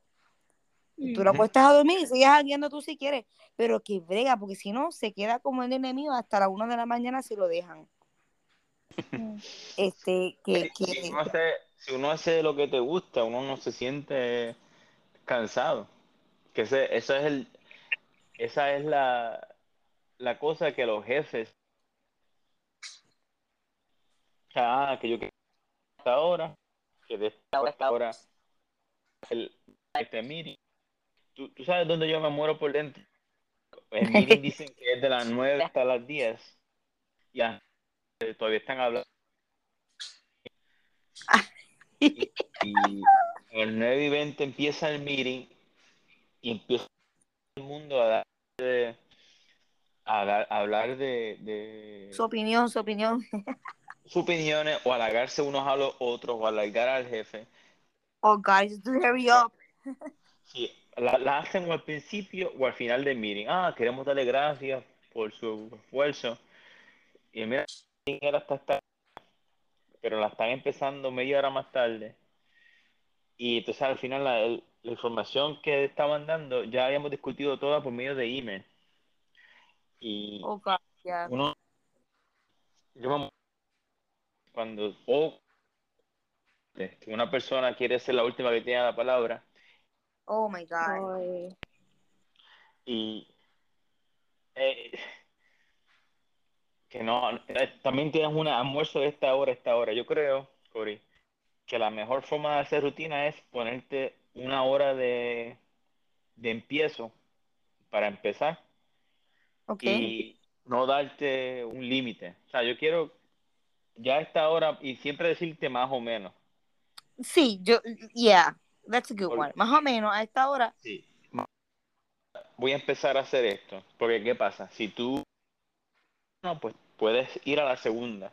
Tú lo acuestas a dormir y sigues jangueando tú si quieres, pero que brega, porque si no, se queda como el nene mío hasta las 1 de la mañana si lo dejan. Mm. Este, que, Si que, uno, hace, si uno hace lo que te gusta, uno no se siente cansado. Que ese, eso es el, esa es la, la cosa que los jefes, ah, que yo quiero hasta ahora, que de esta hora a esta hora, el, este meeting. ¿Tú, tú sabes dónde yo me muero por dentro. El meeting dicen que es de las 9 hasta las 10. Ya, todavía están hablando. Y, y a las 9 y 20 empieza el meeting y empieza el mundo a, dar de- a, dar- a hablar de, de su opinión, su opinión. sus opiniones o halagarse unos a los otros o halagar al jefe. Oh, guys, hurry up. Sí, la, la hacen o al principio o al final del meeting. Ah, queremos darle gracias por su esfuerzo. Y mira, era hasta esta, pero la están empezando media hora más tarde. Y entonces al final la, el- la información que estaban dando ya habíamos discutido toda por medio de email. Y Oh, God, yeah. uno, yo me cuando o que una persona quiere ser la última que tiene la palabra Oh, my God. Ay. y eh, que no eh, también tienes un almuerzo de esta hora a esta hora yo creo Cory que la mejor forma de hacer rutina es ponerte una hora de de empiezo para empezar Ok. y no darte un límite o sea yo quiero ya a esta hora y siempre decirte más o menos Sí, yo, yeah, that's a good one. Más o menos a esta hora. Sí. Voy a empezar a hacer esto. Porque, ¿qué pasa? Si tú. No, pues puedes ir a la segunda.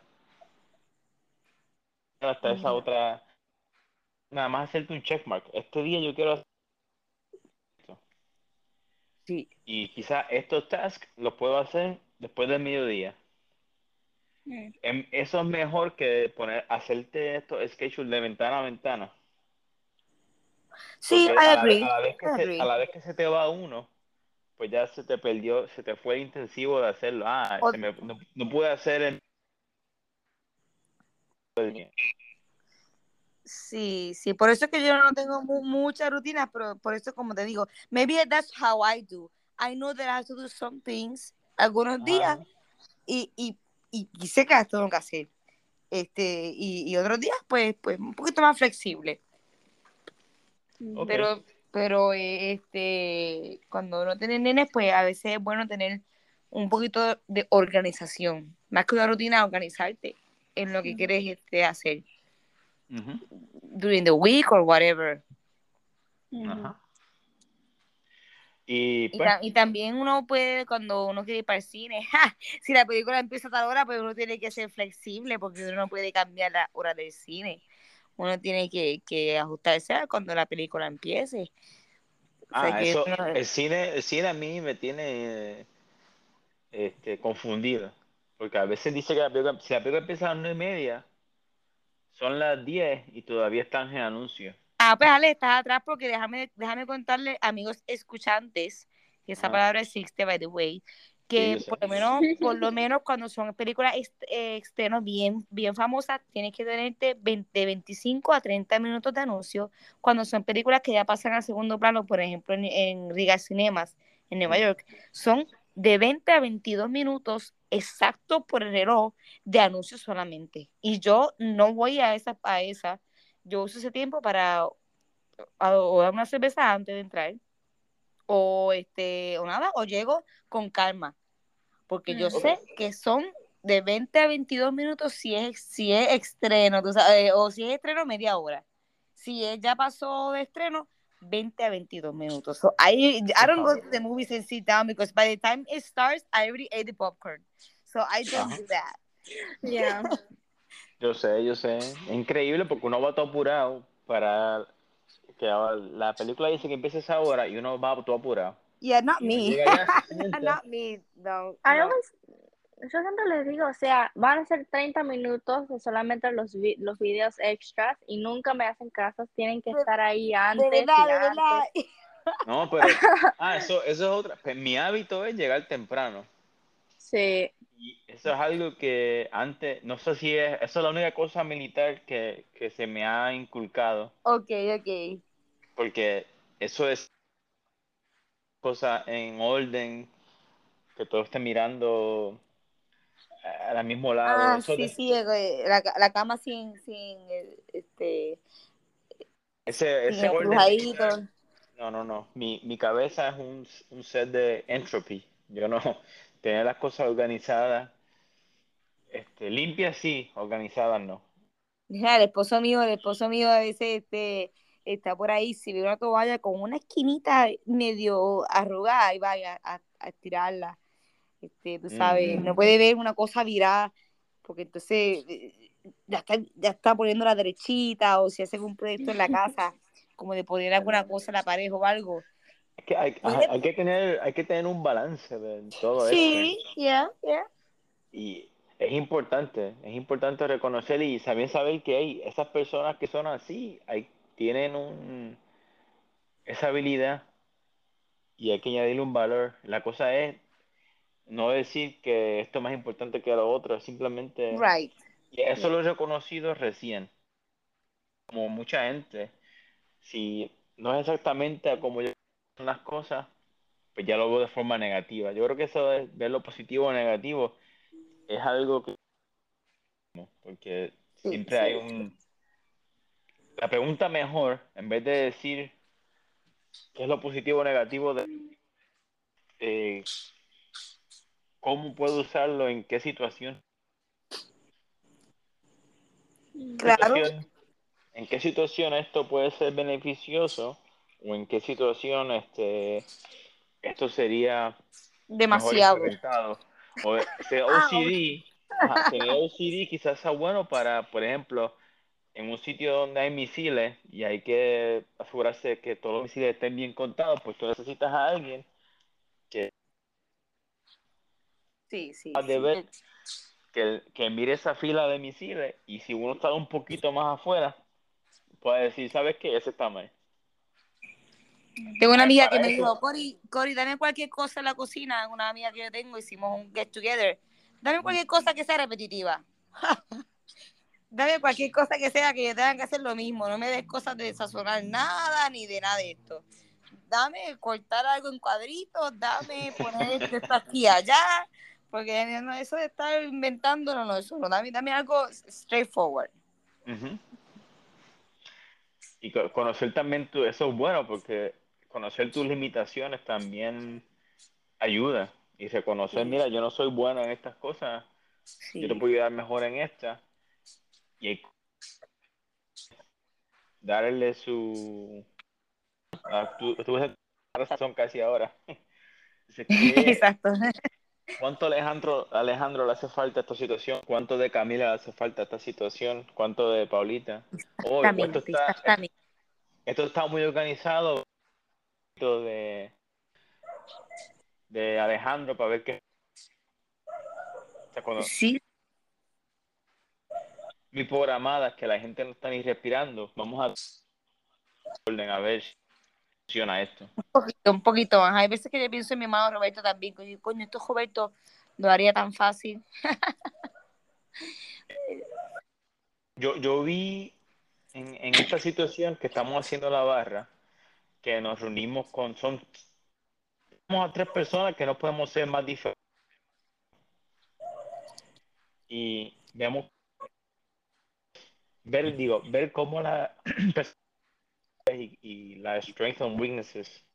Hasta esa otra. Nada más hacerte un checkmark. Este día yo quiero hacer esto. Sí. Y quizás estos tasks los puedo hacer después del mediodía. Mm. Em- Eso es mejor que poner, hacerte estos schedules de ventana a ventana. Sí, Porque I a la, agree. a la vez que I se, agree. a la vez que se te va uno, pues ya se te perdió, se te fue el intensivo de hacerlo. Ah, O- se me- no, no pude hacer el... Sí, sí, por eso es que yo no tengo mu- mucha rutina, pero por eso como te digo, maybe that's how I do. I know that I have to do some things algunos días y, y, y, y sé que las tengo que hacer. Este, y, y otros días, pues, pues un poquito más flexible. Pero, pero este, cuando uno tiene nenes, pues a veces es bueno tener un poquito de organización. Más que una rutina, organizarte en lo que quieres este, hacer Ujú. during the week or whatever. Ajá. Y Y, pues, ta- y también uno puede, cuando uno quiere ir para el cine, ¡ja! si la película empieza a tal hora, pues uno tiene que ser flexible porque uno no puede cambiar la hora del cine. Uno tiene que, que ajustarse a cuando la película empiece. O sea ah, que eso, uno- el cine, el cine a mí me tiene este, confundido. Porque a veces dice que la película, si la película empieza a las nueve y media, son las 10 y todavía están en anuncios. Ah, pues Ale, estás atrás porque déjame, déjame contarle, amigos escuchantes, que esa Ajá. palabra existe, by the way, que por lo menos, por lo menos cuando son películas ex- eh, externas bien, bien famosas, tienes que tenerte 20 de 25 a 30 minutos de anuncio. Cuando son películas que ya pasan al segundo plano, por ejemplo, en, en Riga Cinemas, en Nueva. York, son de 20 a 22 minutos exacto por el reloj de anuncios solamente. Y yo no voy a esa, a esa. Yo uso ese tiempo para o dar una cerveza antes de entrar o este o nada o llego con calma porque yo Mm. sé que son de 20 a 22 minutos si es si es estreno tú sabes, o si es estreno media hora si es, ya pasó de estreno 20 a 22 minutos so I, I don't go to the movies and sit down because by the time it starts I already ate the popcorn so I don't do that Yeah. Yo sé, yo sé. Increíble porque uno va todo apurado para que la película dice que empieza esa hora y uno va todo apurado. yeah not me allá, sienta. not me no, I no. always, yo siempre les digo, o sea, van a ser 30 minutos de solamente los, vi- los videos extras y nunca me hacen caso, tienen que De- estar ahí de antes verdad y de verdad antes. No, pero ah, eso, eso es otra. Pues mi hábito es llegar temprano. Sí, Y eso es algo que antes, no sé si es, eso es la única cosa militar que, que se me ha inculcado, okay okay porque eso es cosa en orden, que todo esté mirando al mismo lado. Ah, eso sí, sí, eh, la, la cama sin, sin, eh, este, ese, sin ese orden estrujadito. militar, no, no, no. Mi, mi cabeza es un, un set de entropy. Yo no, tener las cosas organizadas, este, limpias sí, organizadas no. Mira, el esposo mío, el esposo mío a veces este, está por ahí, si ve una toalla con una esquinita medio arrugada, y vaya a, a estirarla. Este, tú sabes, Mm. no puede ver una cosa virada, porque entonces eh, ya está, ya está poniendo la derechita, o si hace un proyecto en la casa, como de poner alguna cosa en la pared o algo. Es que hay, hay, hay que tener, hay que tener un balance de todo Sí, esto. yeah, yeah. Y es importante, es importante reconocer y también saber que hay esas personas que son así, hay, tienen un, esa habilidad y hay que añadirle un valor. La cosa es no decir que esto es más importante que lo otro, simplemente... Right. Y eso lo he reconocido recién. Como mucha gente, si no es exactamente como yo son las cosas, pues ya lo veo de forma negativa. Yo creo que eso de ver lo positivo o negativo es algo que porque Sí, siempre sí. hay un la pregunta mejor en vez de decir qué es lo positivo o negativo de eh, cómo puedo usarlo en qué situación Claro. en qué situación esto puede ser beneficioso o en qué situación este esto sería Demasiado. O ese Ah, OCD, ajá, tener OCD quizás sea bueno para, por ejemplo, en un sitio donde hay misiles y hay que asegurarse que todos los misiles estén bien contados, pues tú necesitas a alguien Sí, sí. de sí. ver que, que mire esa fila de misiles y si uno está un poquito más afuera, puede decir, ¿sabes qué? Ese está mal. Tengo una amiga que me dijo, Cori, Cori, dame cualquier cosa en la cocina. Una amiga que yo tengo, hicimos un get together. Dame cualquier cosa que sea repetitiva. dame cualquier cosa que sea que tengan que hacer lo mismo. No me des cosas de sazonar nada ni de nada de esto. Dame cortar algo en cuadritos, dame poner esto aquí allá. Porque no, eso de estar inventando, no, no, eso no. Dame, dame algo straightforward. Ujú. Y co- conocer también tu, eso es bueno porque conocer tus limitaciones también ayuda. Y reconocer, Sí. mira, yo no soy bueno en estas cosas, Sí. yo te puedo ayudar mejor en esta. Y darle su... ah, tú, tú razón casi ahora. Dice, ¿qué- Exacto. ¿Cuánto Alejandro, Alejandro le hace falta esta situación? ¿Cuánto de Camila le hace falta esta situación? ¿Cuánto de Paulita? Oh, esto está, exactamente. esto está muy organizado de, de Alejandro para ver qué. O sea, cuando Sí, mi programada es que la gente no está ni respirando, vamos a orden a ver si funciona esto. un poquito, un poquito más. Hay veces que yo pienso en mi hermano Roberto también, coño, coño, esto Roberto lo haría tan fácil. Yo, yo vi en, en esta situación que estamos haciendo la barra, que nos reunimos con, son Somos a tres personas que no podemos ser más diferentes. Y vemos ver, digo, ver cómo la y, y la strengths and weaknesses.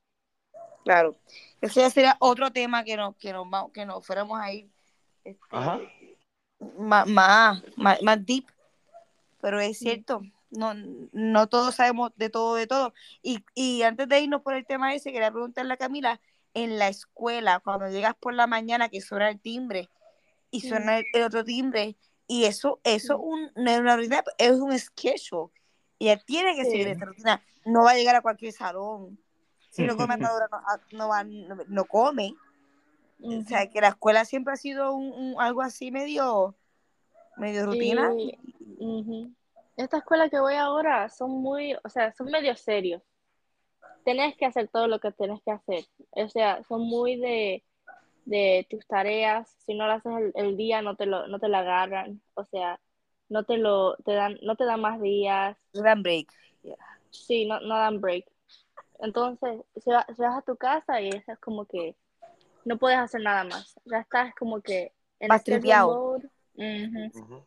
Claro. Ese ya sería otro tema que nos, que nos, que nos fuéramos a ir este, Ajá. más, más, más, más deep. Pero es cierto, no, no todos sabemos de todo, de todo. Y, y antes de irnos por el tema ese, quería preguntarle a Camila, en la escuela, cuando llegas por la mañana que suena el timbre y suena el, el otro timbre, y eso, eso un, no es una rutina, es un schedule. Y ella tiene que Sí. seguir esta rutina. No va a llegar a cualquier salón. Si no come no, a- no, va, no, no come. O sea, que la escuela siempre ha sido un, un- algo así medio, medio rutina. Y, ujú. Esta escuela que voy ahora son muy, o sea, son medio serios. Tenés que hacer todo lo que tenés que hacer. O sea, son muy de, de tus tareas. Si no lo haces el, el día, no te lo, no te la agarran. O sea, no te lo, te dan, no te dan más días. Gran break. Sí, no, no dan break. Entonces, se, va- se vas a tu casa y eso es como que no puedes hacer nada más. Ya estás como que en. Ujú.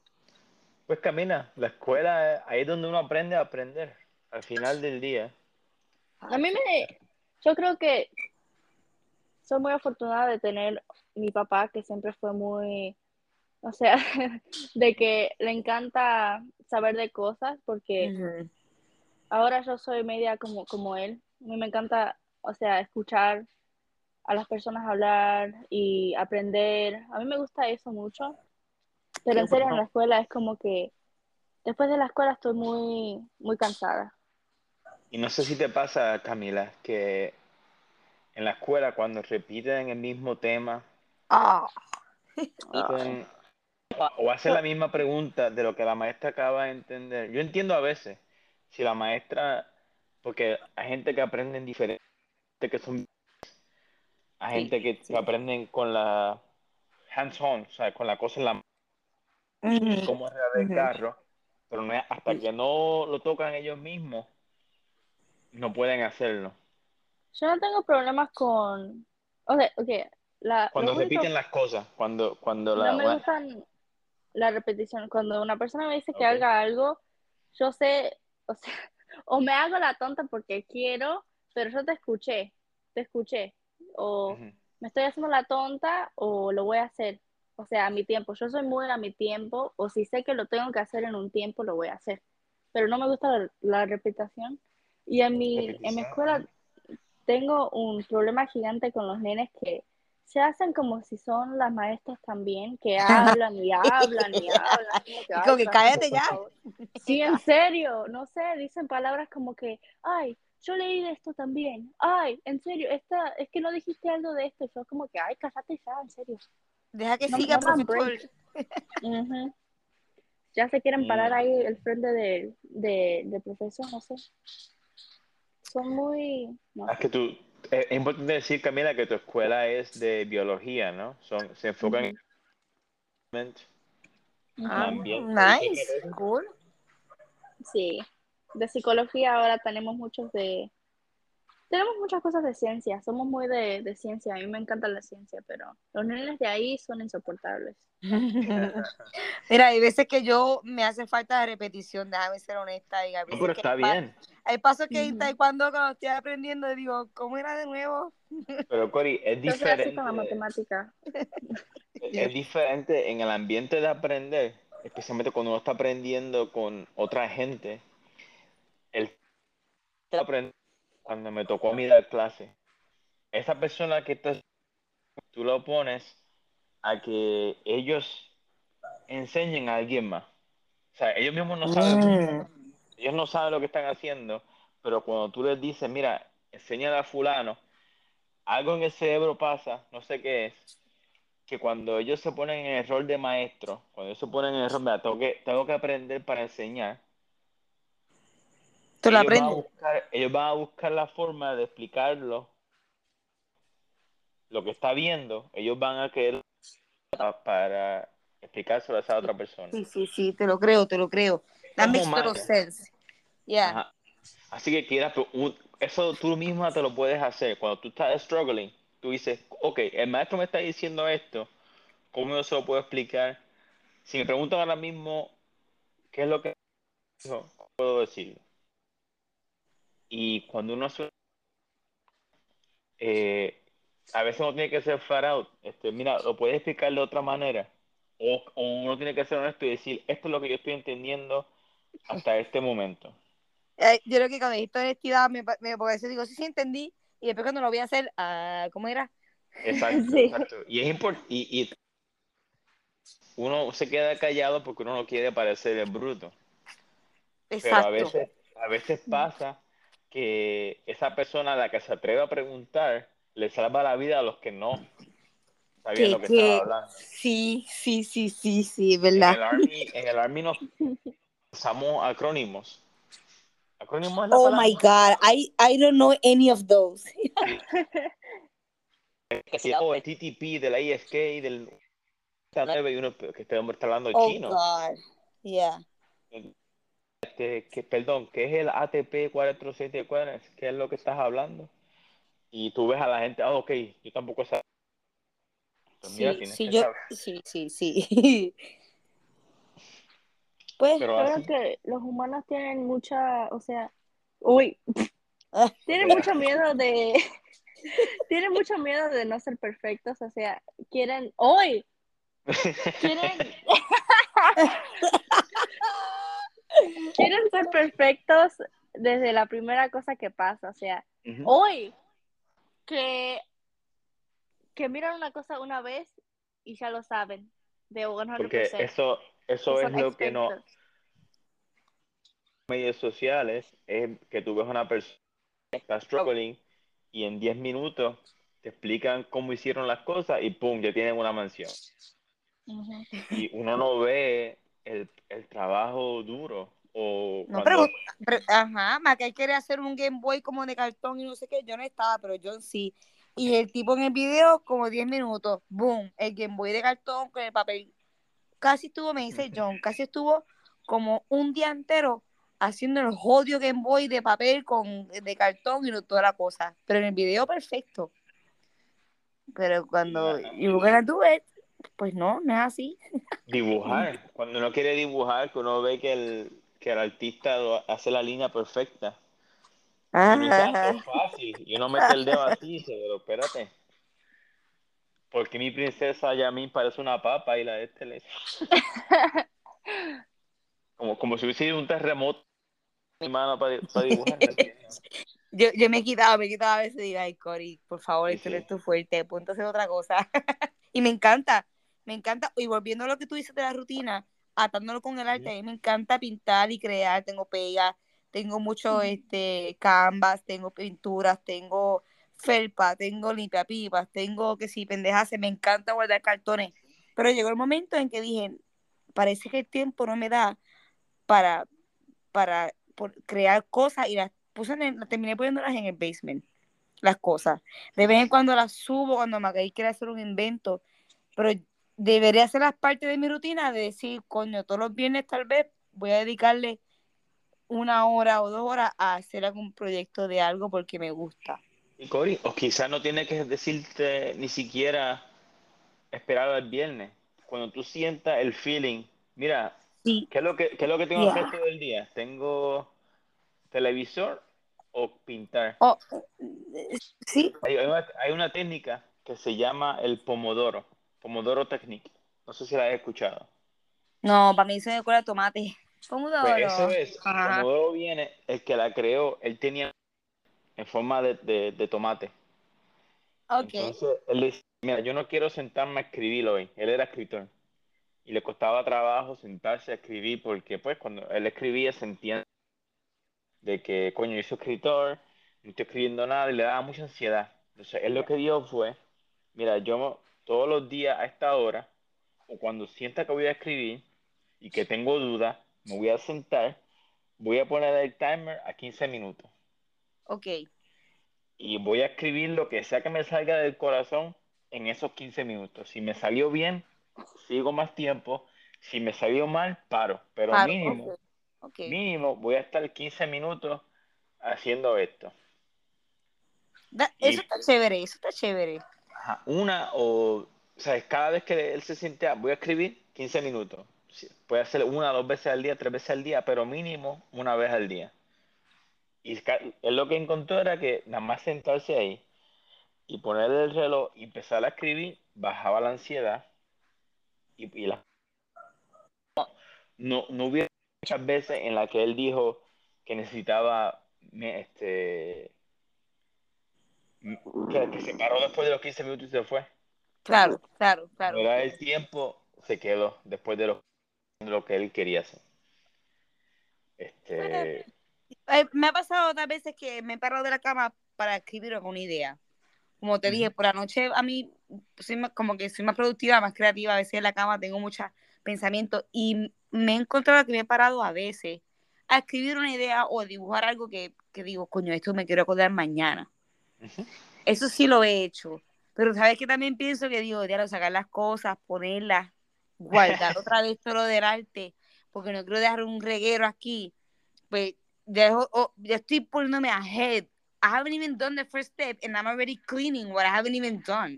Pues camina, la escuela, ahí es donde uno aprende a aprender, al final del día. A mí me, yo creo que soy muy afortunada de tener mi papá que siempre fue muy, o sea, de que le encanta saber de cosas porque ahora yo soy media como, como él. A mí me encanta, o sea, escuchar a las personas hablar y aprender. A mí me gusta eso mucho. Pero en serio, en la escuela es como que después de la escuela estoy muy, muy cansada. Y no sé si te pasa, Camila, que en la escuela cuando repiten el mismo tema Ah, con- o hacen la misma pregunta de lo que la maestra acaba de entender. Yo entiendo a veces si la maestra, porque hay gente que aprenden diferente, que son, hay Sí, gente que sí. aprenden con la hands-on, o sea, con la cosa en la ujú. cómo arreglar el carro, pero no hasta que no lo tocan ellos mismos, no pueden hacerlo. Yo no tengo problemas con, o sea, ok, la, Cuando único- repiten las cosas, cuando, cuando la... no me gustan la repetición. Cuando una persona me dice que haga algo, yo sé, o sea, o me hago la tonta porque quiero, pero yo te escuché, te escuché, o me estoy haciendo la tonta o lo voy a hacer. O sea, a mi tiempo. Yo soy muy a mi tiempo, o si sé que lo tengo que hacer en un tiempo, lo voy a hacer. Pero no me gusta la, la repetición. Y en mi, en mi escuela tengo un problema gigante con los nenes que se hacen como si son las maestras también, que hablan y hablan y hablan. Como que, Y como "Ay, que cállate por ya". favor". Sí, en serio, no sé, dicen palabras como que, ay, yo leí de esto también, ay, en serio, esta, es que no dijiste algo de esto, y yo como que, ay, cállate ya, en serio. Deja que No- siga, no. Ujú. Ya se quieren parar Mm. ahí el frente de, de, de profesor, no sé. Son muy, no Es que tú, es es importante decir, Camila, que tu escuela es de biología, ¿no? Son, se enfocan en Ah, ambiente. nice, cool. Sí, de psicología ahora tenemos muchos de... Tenemos muchas cosas de ciencia, somos muy de, de ciencia, a mí me encanta la ciencia, pero los nenes de ahí son insoportables. Mira, hay veces que yo me hace falta de repetición, déjame ser honesta. Y a No, veces pero está bien. Hay pasos que en Ujú. taekwondo cuando estoy aprendiendo digo, ¿cómo era de nuevo? Pero Cory, es diferente. con la matemática. Es diferente en el ambiente de aprender, especialmente cuando uno está aprendiendo con otra gente. El aprender cuando me tocó a mí dar clase. Esa persona que está, tú lo pones a que ellos enseñen a alguien más. O sea, ellos mismos no saben, Mm. ellos no saben lo que están haciendo, pero cuando tú les dices, mira, enséñale a fulano, algo en el cerebro pasa, no sé qué es, que cuando ellos se ponen en el rol de maestro, cuando ellos se ponen en el rol, mira, tengo que, tengo que aprender para enseñar, Tú lo ellos, van a aprendes. buscar, ellos van a buscar la forma de explicarlo, lo que está viendo, ellos van a querer pa- para explicárselo a esa otra persona. Sí, sí, sí, te lo creo, te lo creo. That makes total sense. Yeah. Ajá. Así que quieras, eso tú misma te lo puedes hacer. Cuando tú estás struggling, tú dices, ok, el maestro me está diciendo esto, ¿cómo yo se lo puedo explicar? Si me preguntan ahora mismo qué es lo que dijo, puedo decirlo. Y cuando uno hace eh, a veces uno tiene que ser far out. Este, mira, lo puedes explicar de otra manera. O, o, uno tiene que ser honesto y decir, esto es lo que yo estoy entendiendo hasta este momento. Eh, yo creo que cuando dijiste honestidad me, me parece, digo, sí, sí entendí. Y después cuando lo voy a hacer, uh, ¿cómo era? Exacto, Sí. exacto. Y es importante. Y, y uno se queda callado porque uno no quiere parecer el bruto. Pero Exacto. a veces, a veces pasa que esa persona a la que se atreve a preguntar le salva la vida a los que no sabían que, lo que, que- estaba hablando. sí, sí, sí, sí, sí, En el ¿verdad? Army, en el Army nos usamos acrónimos. Acrónimos la Oh palabra. my God, I, I don't know any of those. Que se llama el TTP, del ISK, del 9 y uno que este hombre está hablando Oh chino. God, yeah. Este, que, perdón, ¿qué es el ATP 474? ¿Qué es lo que estás hablando? Y tú ves a la gente, ah, ok, yo tampoco sé. Pues mira, Sí, sí, que yo, sí, sí, sí. Pues, Pero Creo así, que los humanos tienen mucha, o sea, uy, tienen mucho miedo de, tienen mucho miedo de no ser perfectos, o sea, quieren, hoy, quieren, quieren ser perfectos desde la primera cosa que pasa, o sea, Ujú. hoy, que, que miran una cosa una vez y ya lo saben, de 100%. porque eso, eso es lo que no, medios sociales es que tú ves una persona que está struggling y en 10 minutos te explican cómo hicieron las cosas y pum, ya tienen una mansión. Ujú. Y uno no ve el, el trabajo duro o No, cuando pero, pero- ajá, Macay quería hacer un Game Boy como de cartón y no sé qué, yo no estaba, pero John sí. Y el tipo en el video, como 10 minutos, boom, el Game Boy de cartón con el papel. Casi estuvo, me dice John, casi estuvo como un día entero haciendo el jodido Game Boy de papel con de cartón y no toda la cosa. Pero en el video perfecto. Pero cuando Ajá. you gonna do it, pues no, no es así. dibujar, cuando uno quiere dibujar, que uno ve que el, que el artista hace la línea perfecta. Y uno dice, ah, es fácil. Y uno mete el dedo así pero espérate. Porque mi princesa Yamin parece una papa y la de este le... Como, como si hubiese ido un terremoto mi mano para, para dibujar. Yo, yo me he quitado, me he quitado a veces y digo, ay, Cory, por favor, Sí, esto no sí. es tu fuerte, ponte a hacer otra cosa. y me encanta, me encanta. Y volviendo a lo que tú dices de la rutina, atándolo con el arte, a mí me encanta pintar y crear. Tengo pega, tengo mucho este canvas, tengo pinturas, tengo felpa, tengo limpiapipas, tengo que si pendejas, me encanta guardar cartones. Pero llegó el momento en que dije, parece que el tiempo no me da para, para por crear cosas y las puse en el- las terminé poniéndolas en el basement, las cosas. De vez en cuando las subo cuando Macaí quiere hacer un invento, pero debería ser las parte de mi rutina de decir, coño, todos los viernes tal vez voy a dedicarle una hora o dos horas a hacer algún proyecto de algo porque me gusta. Y Cory, o quizás no tiene que decirte ni siquiera esperar al viernes. Cuando tú sientas el feeling, mira, Sí, ¿qué es lo que, qué es lo que tengo que Yeah. hacer todo el día? ¿Tengo televisor o pintar? oh, sí, Hay, hay una, hay una técnica que se llama el pomodoro, pomodoro technique. No sé si la has escuchado. no, para mí se me acuerda tomate. Pomodoro. Pues eso es, Ajá. pomodoro viene, el que la creó, él tenía en forma de, de- de tomate. Ok. Entonces, él decía, mira, yo no quiero sentarme a escribir hoy. Él era escritor. Y le costaba trabajo sentarse a escribir porque, pues, cuando él escribía sentía de que, coño, yo soy escritor, no estoy escribiendo nada y le daba mucha ansiedad. Entonces, él lo que dio fue, mira, yo todos los días a esta hora, o cuando sienta que voy a escribir y que tengo dudas, me voy a sentar, voy a poner el timer a 15 minutos Ok. y voy a escribir lo que sea que me salga del corazón en esos 15 minutos. Si me salió bien, sigo más tiempo. Si me salió mal, paro. Pero Paro, mínimo, mínimo voy a estar 15 minutos haciendo esto. Da- Y- eso está chévere, eso está chévere. Una o, ¿sabes? Cada vez que él se siente, ah, voy a escribir 15 minutos. Sí, Puede hacer una, dos veces al día, tres veces al día, pero mínimo una vez al día. Y él lo que encontró era que nada más sentarse ahí y poner el reloj y empezar a escribir, bajaba la ansiedad y, y la... no, no hubiera muchas veces en las que él dijo que necesitaba este que, que se paró después de los 15 minutos y se fue. Claro, claro, claro. Era el tiempo, se quedó después de lo, de lo que él quería hacer. Este, Eh, me ha pasado otras veces que me he parado de la cama para escribir alguna idea. Como te dije, por la noche a mí soy más- como que soy más productiva, más creativa. A veces en la cama tengo muchos pensamientos y me he encontrado que me he parado a veces a escribir una idea o dibujar algo que, que digo, coño, esto me quiero acordar mañana. Eso sí lo he hecho. Pero sabes que también pienso que digo, ya sacar las cosas, ponerlas, guardar otra vez todo lo del arte, porque no quiero dejar un reguero aquí. Pues dejo, oh, ya estoy poniéndome ahead. I haven't even done the first step and I'm already cleaning what I haven't even done.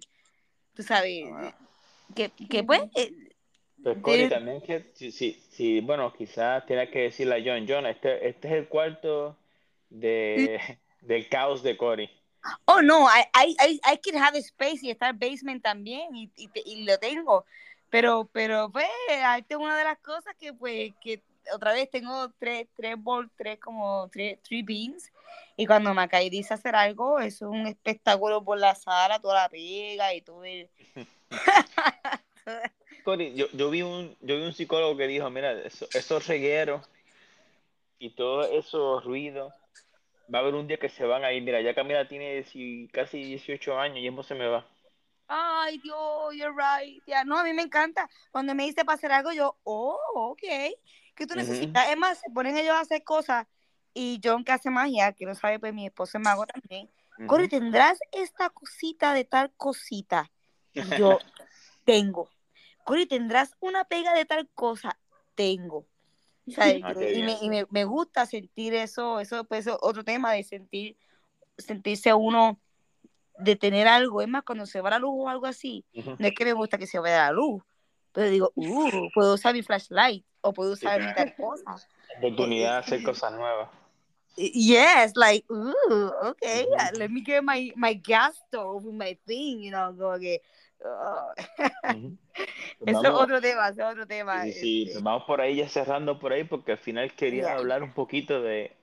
Tú sabes, Ah. que, que pues, eh, Pues Cory, de- también que, si, si, si, bueno, quizás tienes que decirle a John, John, este, este es el cuarto de, del caos de Cory. Oh, no, I, I, I can have space y estar basement también y, y, y lo tengo. Pero, pero, pues, arte es una de las cosas que, pues, que otra vez tengo tres, tres bol, tres como, tres, three beans. Y cuando Macay dice hacer algo, es un espectáculo por la sala, toda la pega y todo el... Yo, yo vi un, yo vi un psicólogo que dijo, mira, eso- esos regueros y todos esos ruidos, va a haber un día que se van a ir. Mira, ya Camila tiene casi 18 años y eso se me va. Ay, Dios, you're right. Ya, no, a mí me encanta. Cuando me dice para hacer algo, yo, oh, ok. ¿Qué tú necesitas? Es más, se ponen ellos a hacer cosas y John que hace magia, que no sabe, pues mi esposo es mago también. Cory, ¿tendrás esta cosita de tal cosita? Y yo, tengo. Cory, ¿tendrás una pega de tal cosa? Tengo. ¿Sabes? Ah, y me, y me, me gusta sentir eso, eso pues es otro tema de sentir, sentirse uno, de tener algo. Es más, cuando se va la luz o algo así, Ujú. no es que me gusta que se vaya la luz, pero digo, uh, puedo usar mi flashlight o puedo usar mi tal cosa. Oportunidad de hacer cosas nuevas. Yes, like, ooh, okay, Ujú. let me get my, my gas stove, my thing, you know, como que, uh. Pues eso es otro tema, es otro tema. Sí, sí, este, vamos por ahí ya cerrando por ahí porque al final quería Ya. hablar un poquito de,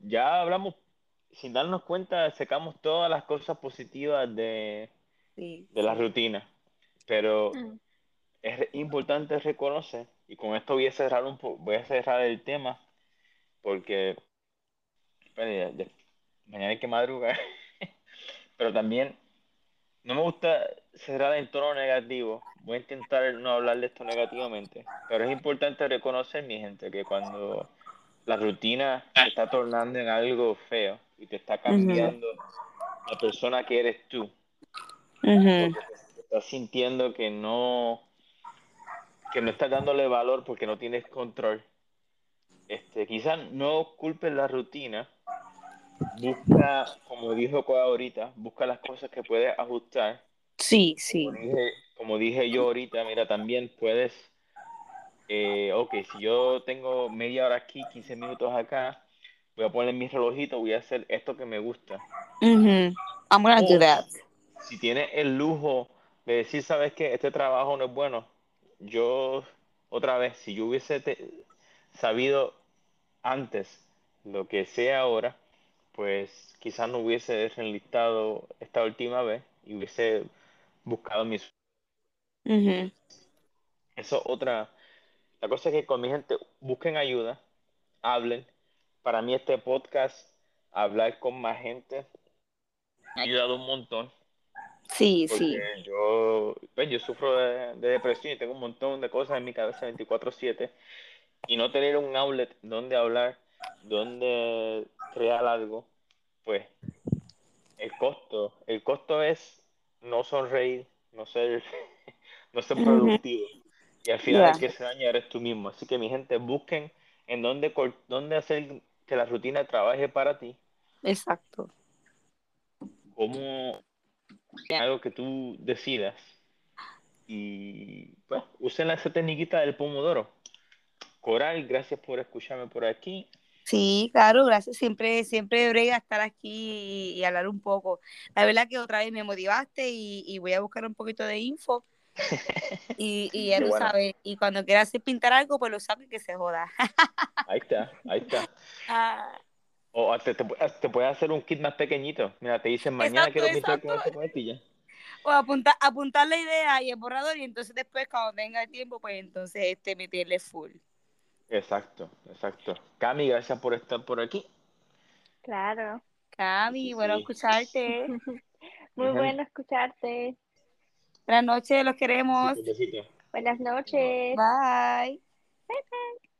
ya hablamos, sin darnos cuenta, sacamos todas las cosas positivas de, sí, de la rutina, pero Mm. es importante reconocer, y con esto voy a cerrar un po- voy a cerrar el tema, porque bueno, ya- ya- mañana hay que madrugar, pero también no me gusta cerrar en tono negativo, voy a intentar no hablar de esto negativamente, pero es importante reconocer, mi gente, que cuando la rutina se está tornando en algo feo y te está cambiando la persona que eres tú, Ujú, porque te estás sintiendo que no que no estás dándole valor porque no tienes control. Este, quizás no culpes la rutina, busca, como dijo Koa ahorita, busca las cosas que puedes ajustar. Sí, sí. Como dije, como dije yo ahorita, mira, también puedes, eh, ok, si yo tengo media hora aquí, 15 minutos acá, voy a poner mi relojito, voy a hacer esto que me gusta. Ujú. I'm gonna do O that. si tienes el lujo de decir, sabes que este trabajo no es bueno, yo, otra vez, si yo hubiese te- sabido antes lo que sé ahora, pues quizás no hubiese enlistado esta última vez y hubiese buscado mis... Ujú. Eso otra... La cosa es que con mi gente busquen ayuda, hablen. Para mí este podcast, hablar con más gente, ha ayudado un montón. Sí, sí. yo, pues, yo sufro de, de depresión y tengo un montón de cosas en mi cabeza 24/7 y no tener un outlet donde hablar, donde crear algo, pues el costo, el costo es no sonreír, no ser, no ser productivo y al final el Yeah. que se daña eres tú mismo. Así que mi gente, busquen en dónde, dónde hacer que la rutina trabaje para ti Exacto. como algo que tú decidas y pues usen esa técnica del pomodoro. Coral, gracias por escucharme por aquí. Sí, claro, gracias. Siempre, siempre brega estar aquí y, y hablar un poco. La verdad que otra vez me motivaste y, y voy a buscar un poquito de info. Y, y ya tú bueno. sabes, y cuando quieras pintar algo, pues lo y que se joda. Ahí está, ahí está. Ah, O te, te, te puedes hacer un kit más pequeñito. Mira, te dicen mañana Exacto, quiero pintar con esta coletilla. o apuntar, apuntar la idea y el borrador, y entonces después, cuando tenga el tiempo, pues entonces este meterle full. Exacto, exacto. Cami, gracias por estar por aquí. Claro. Cami, Sí, bueno sí. escucharte. Muy bueno escucharte. Buenas noches, los queremos. Buenas noches. Bye. Bye, bye.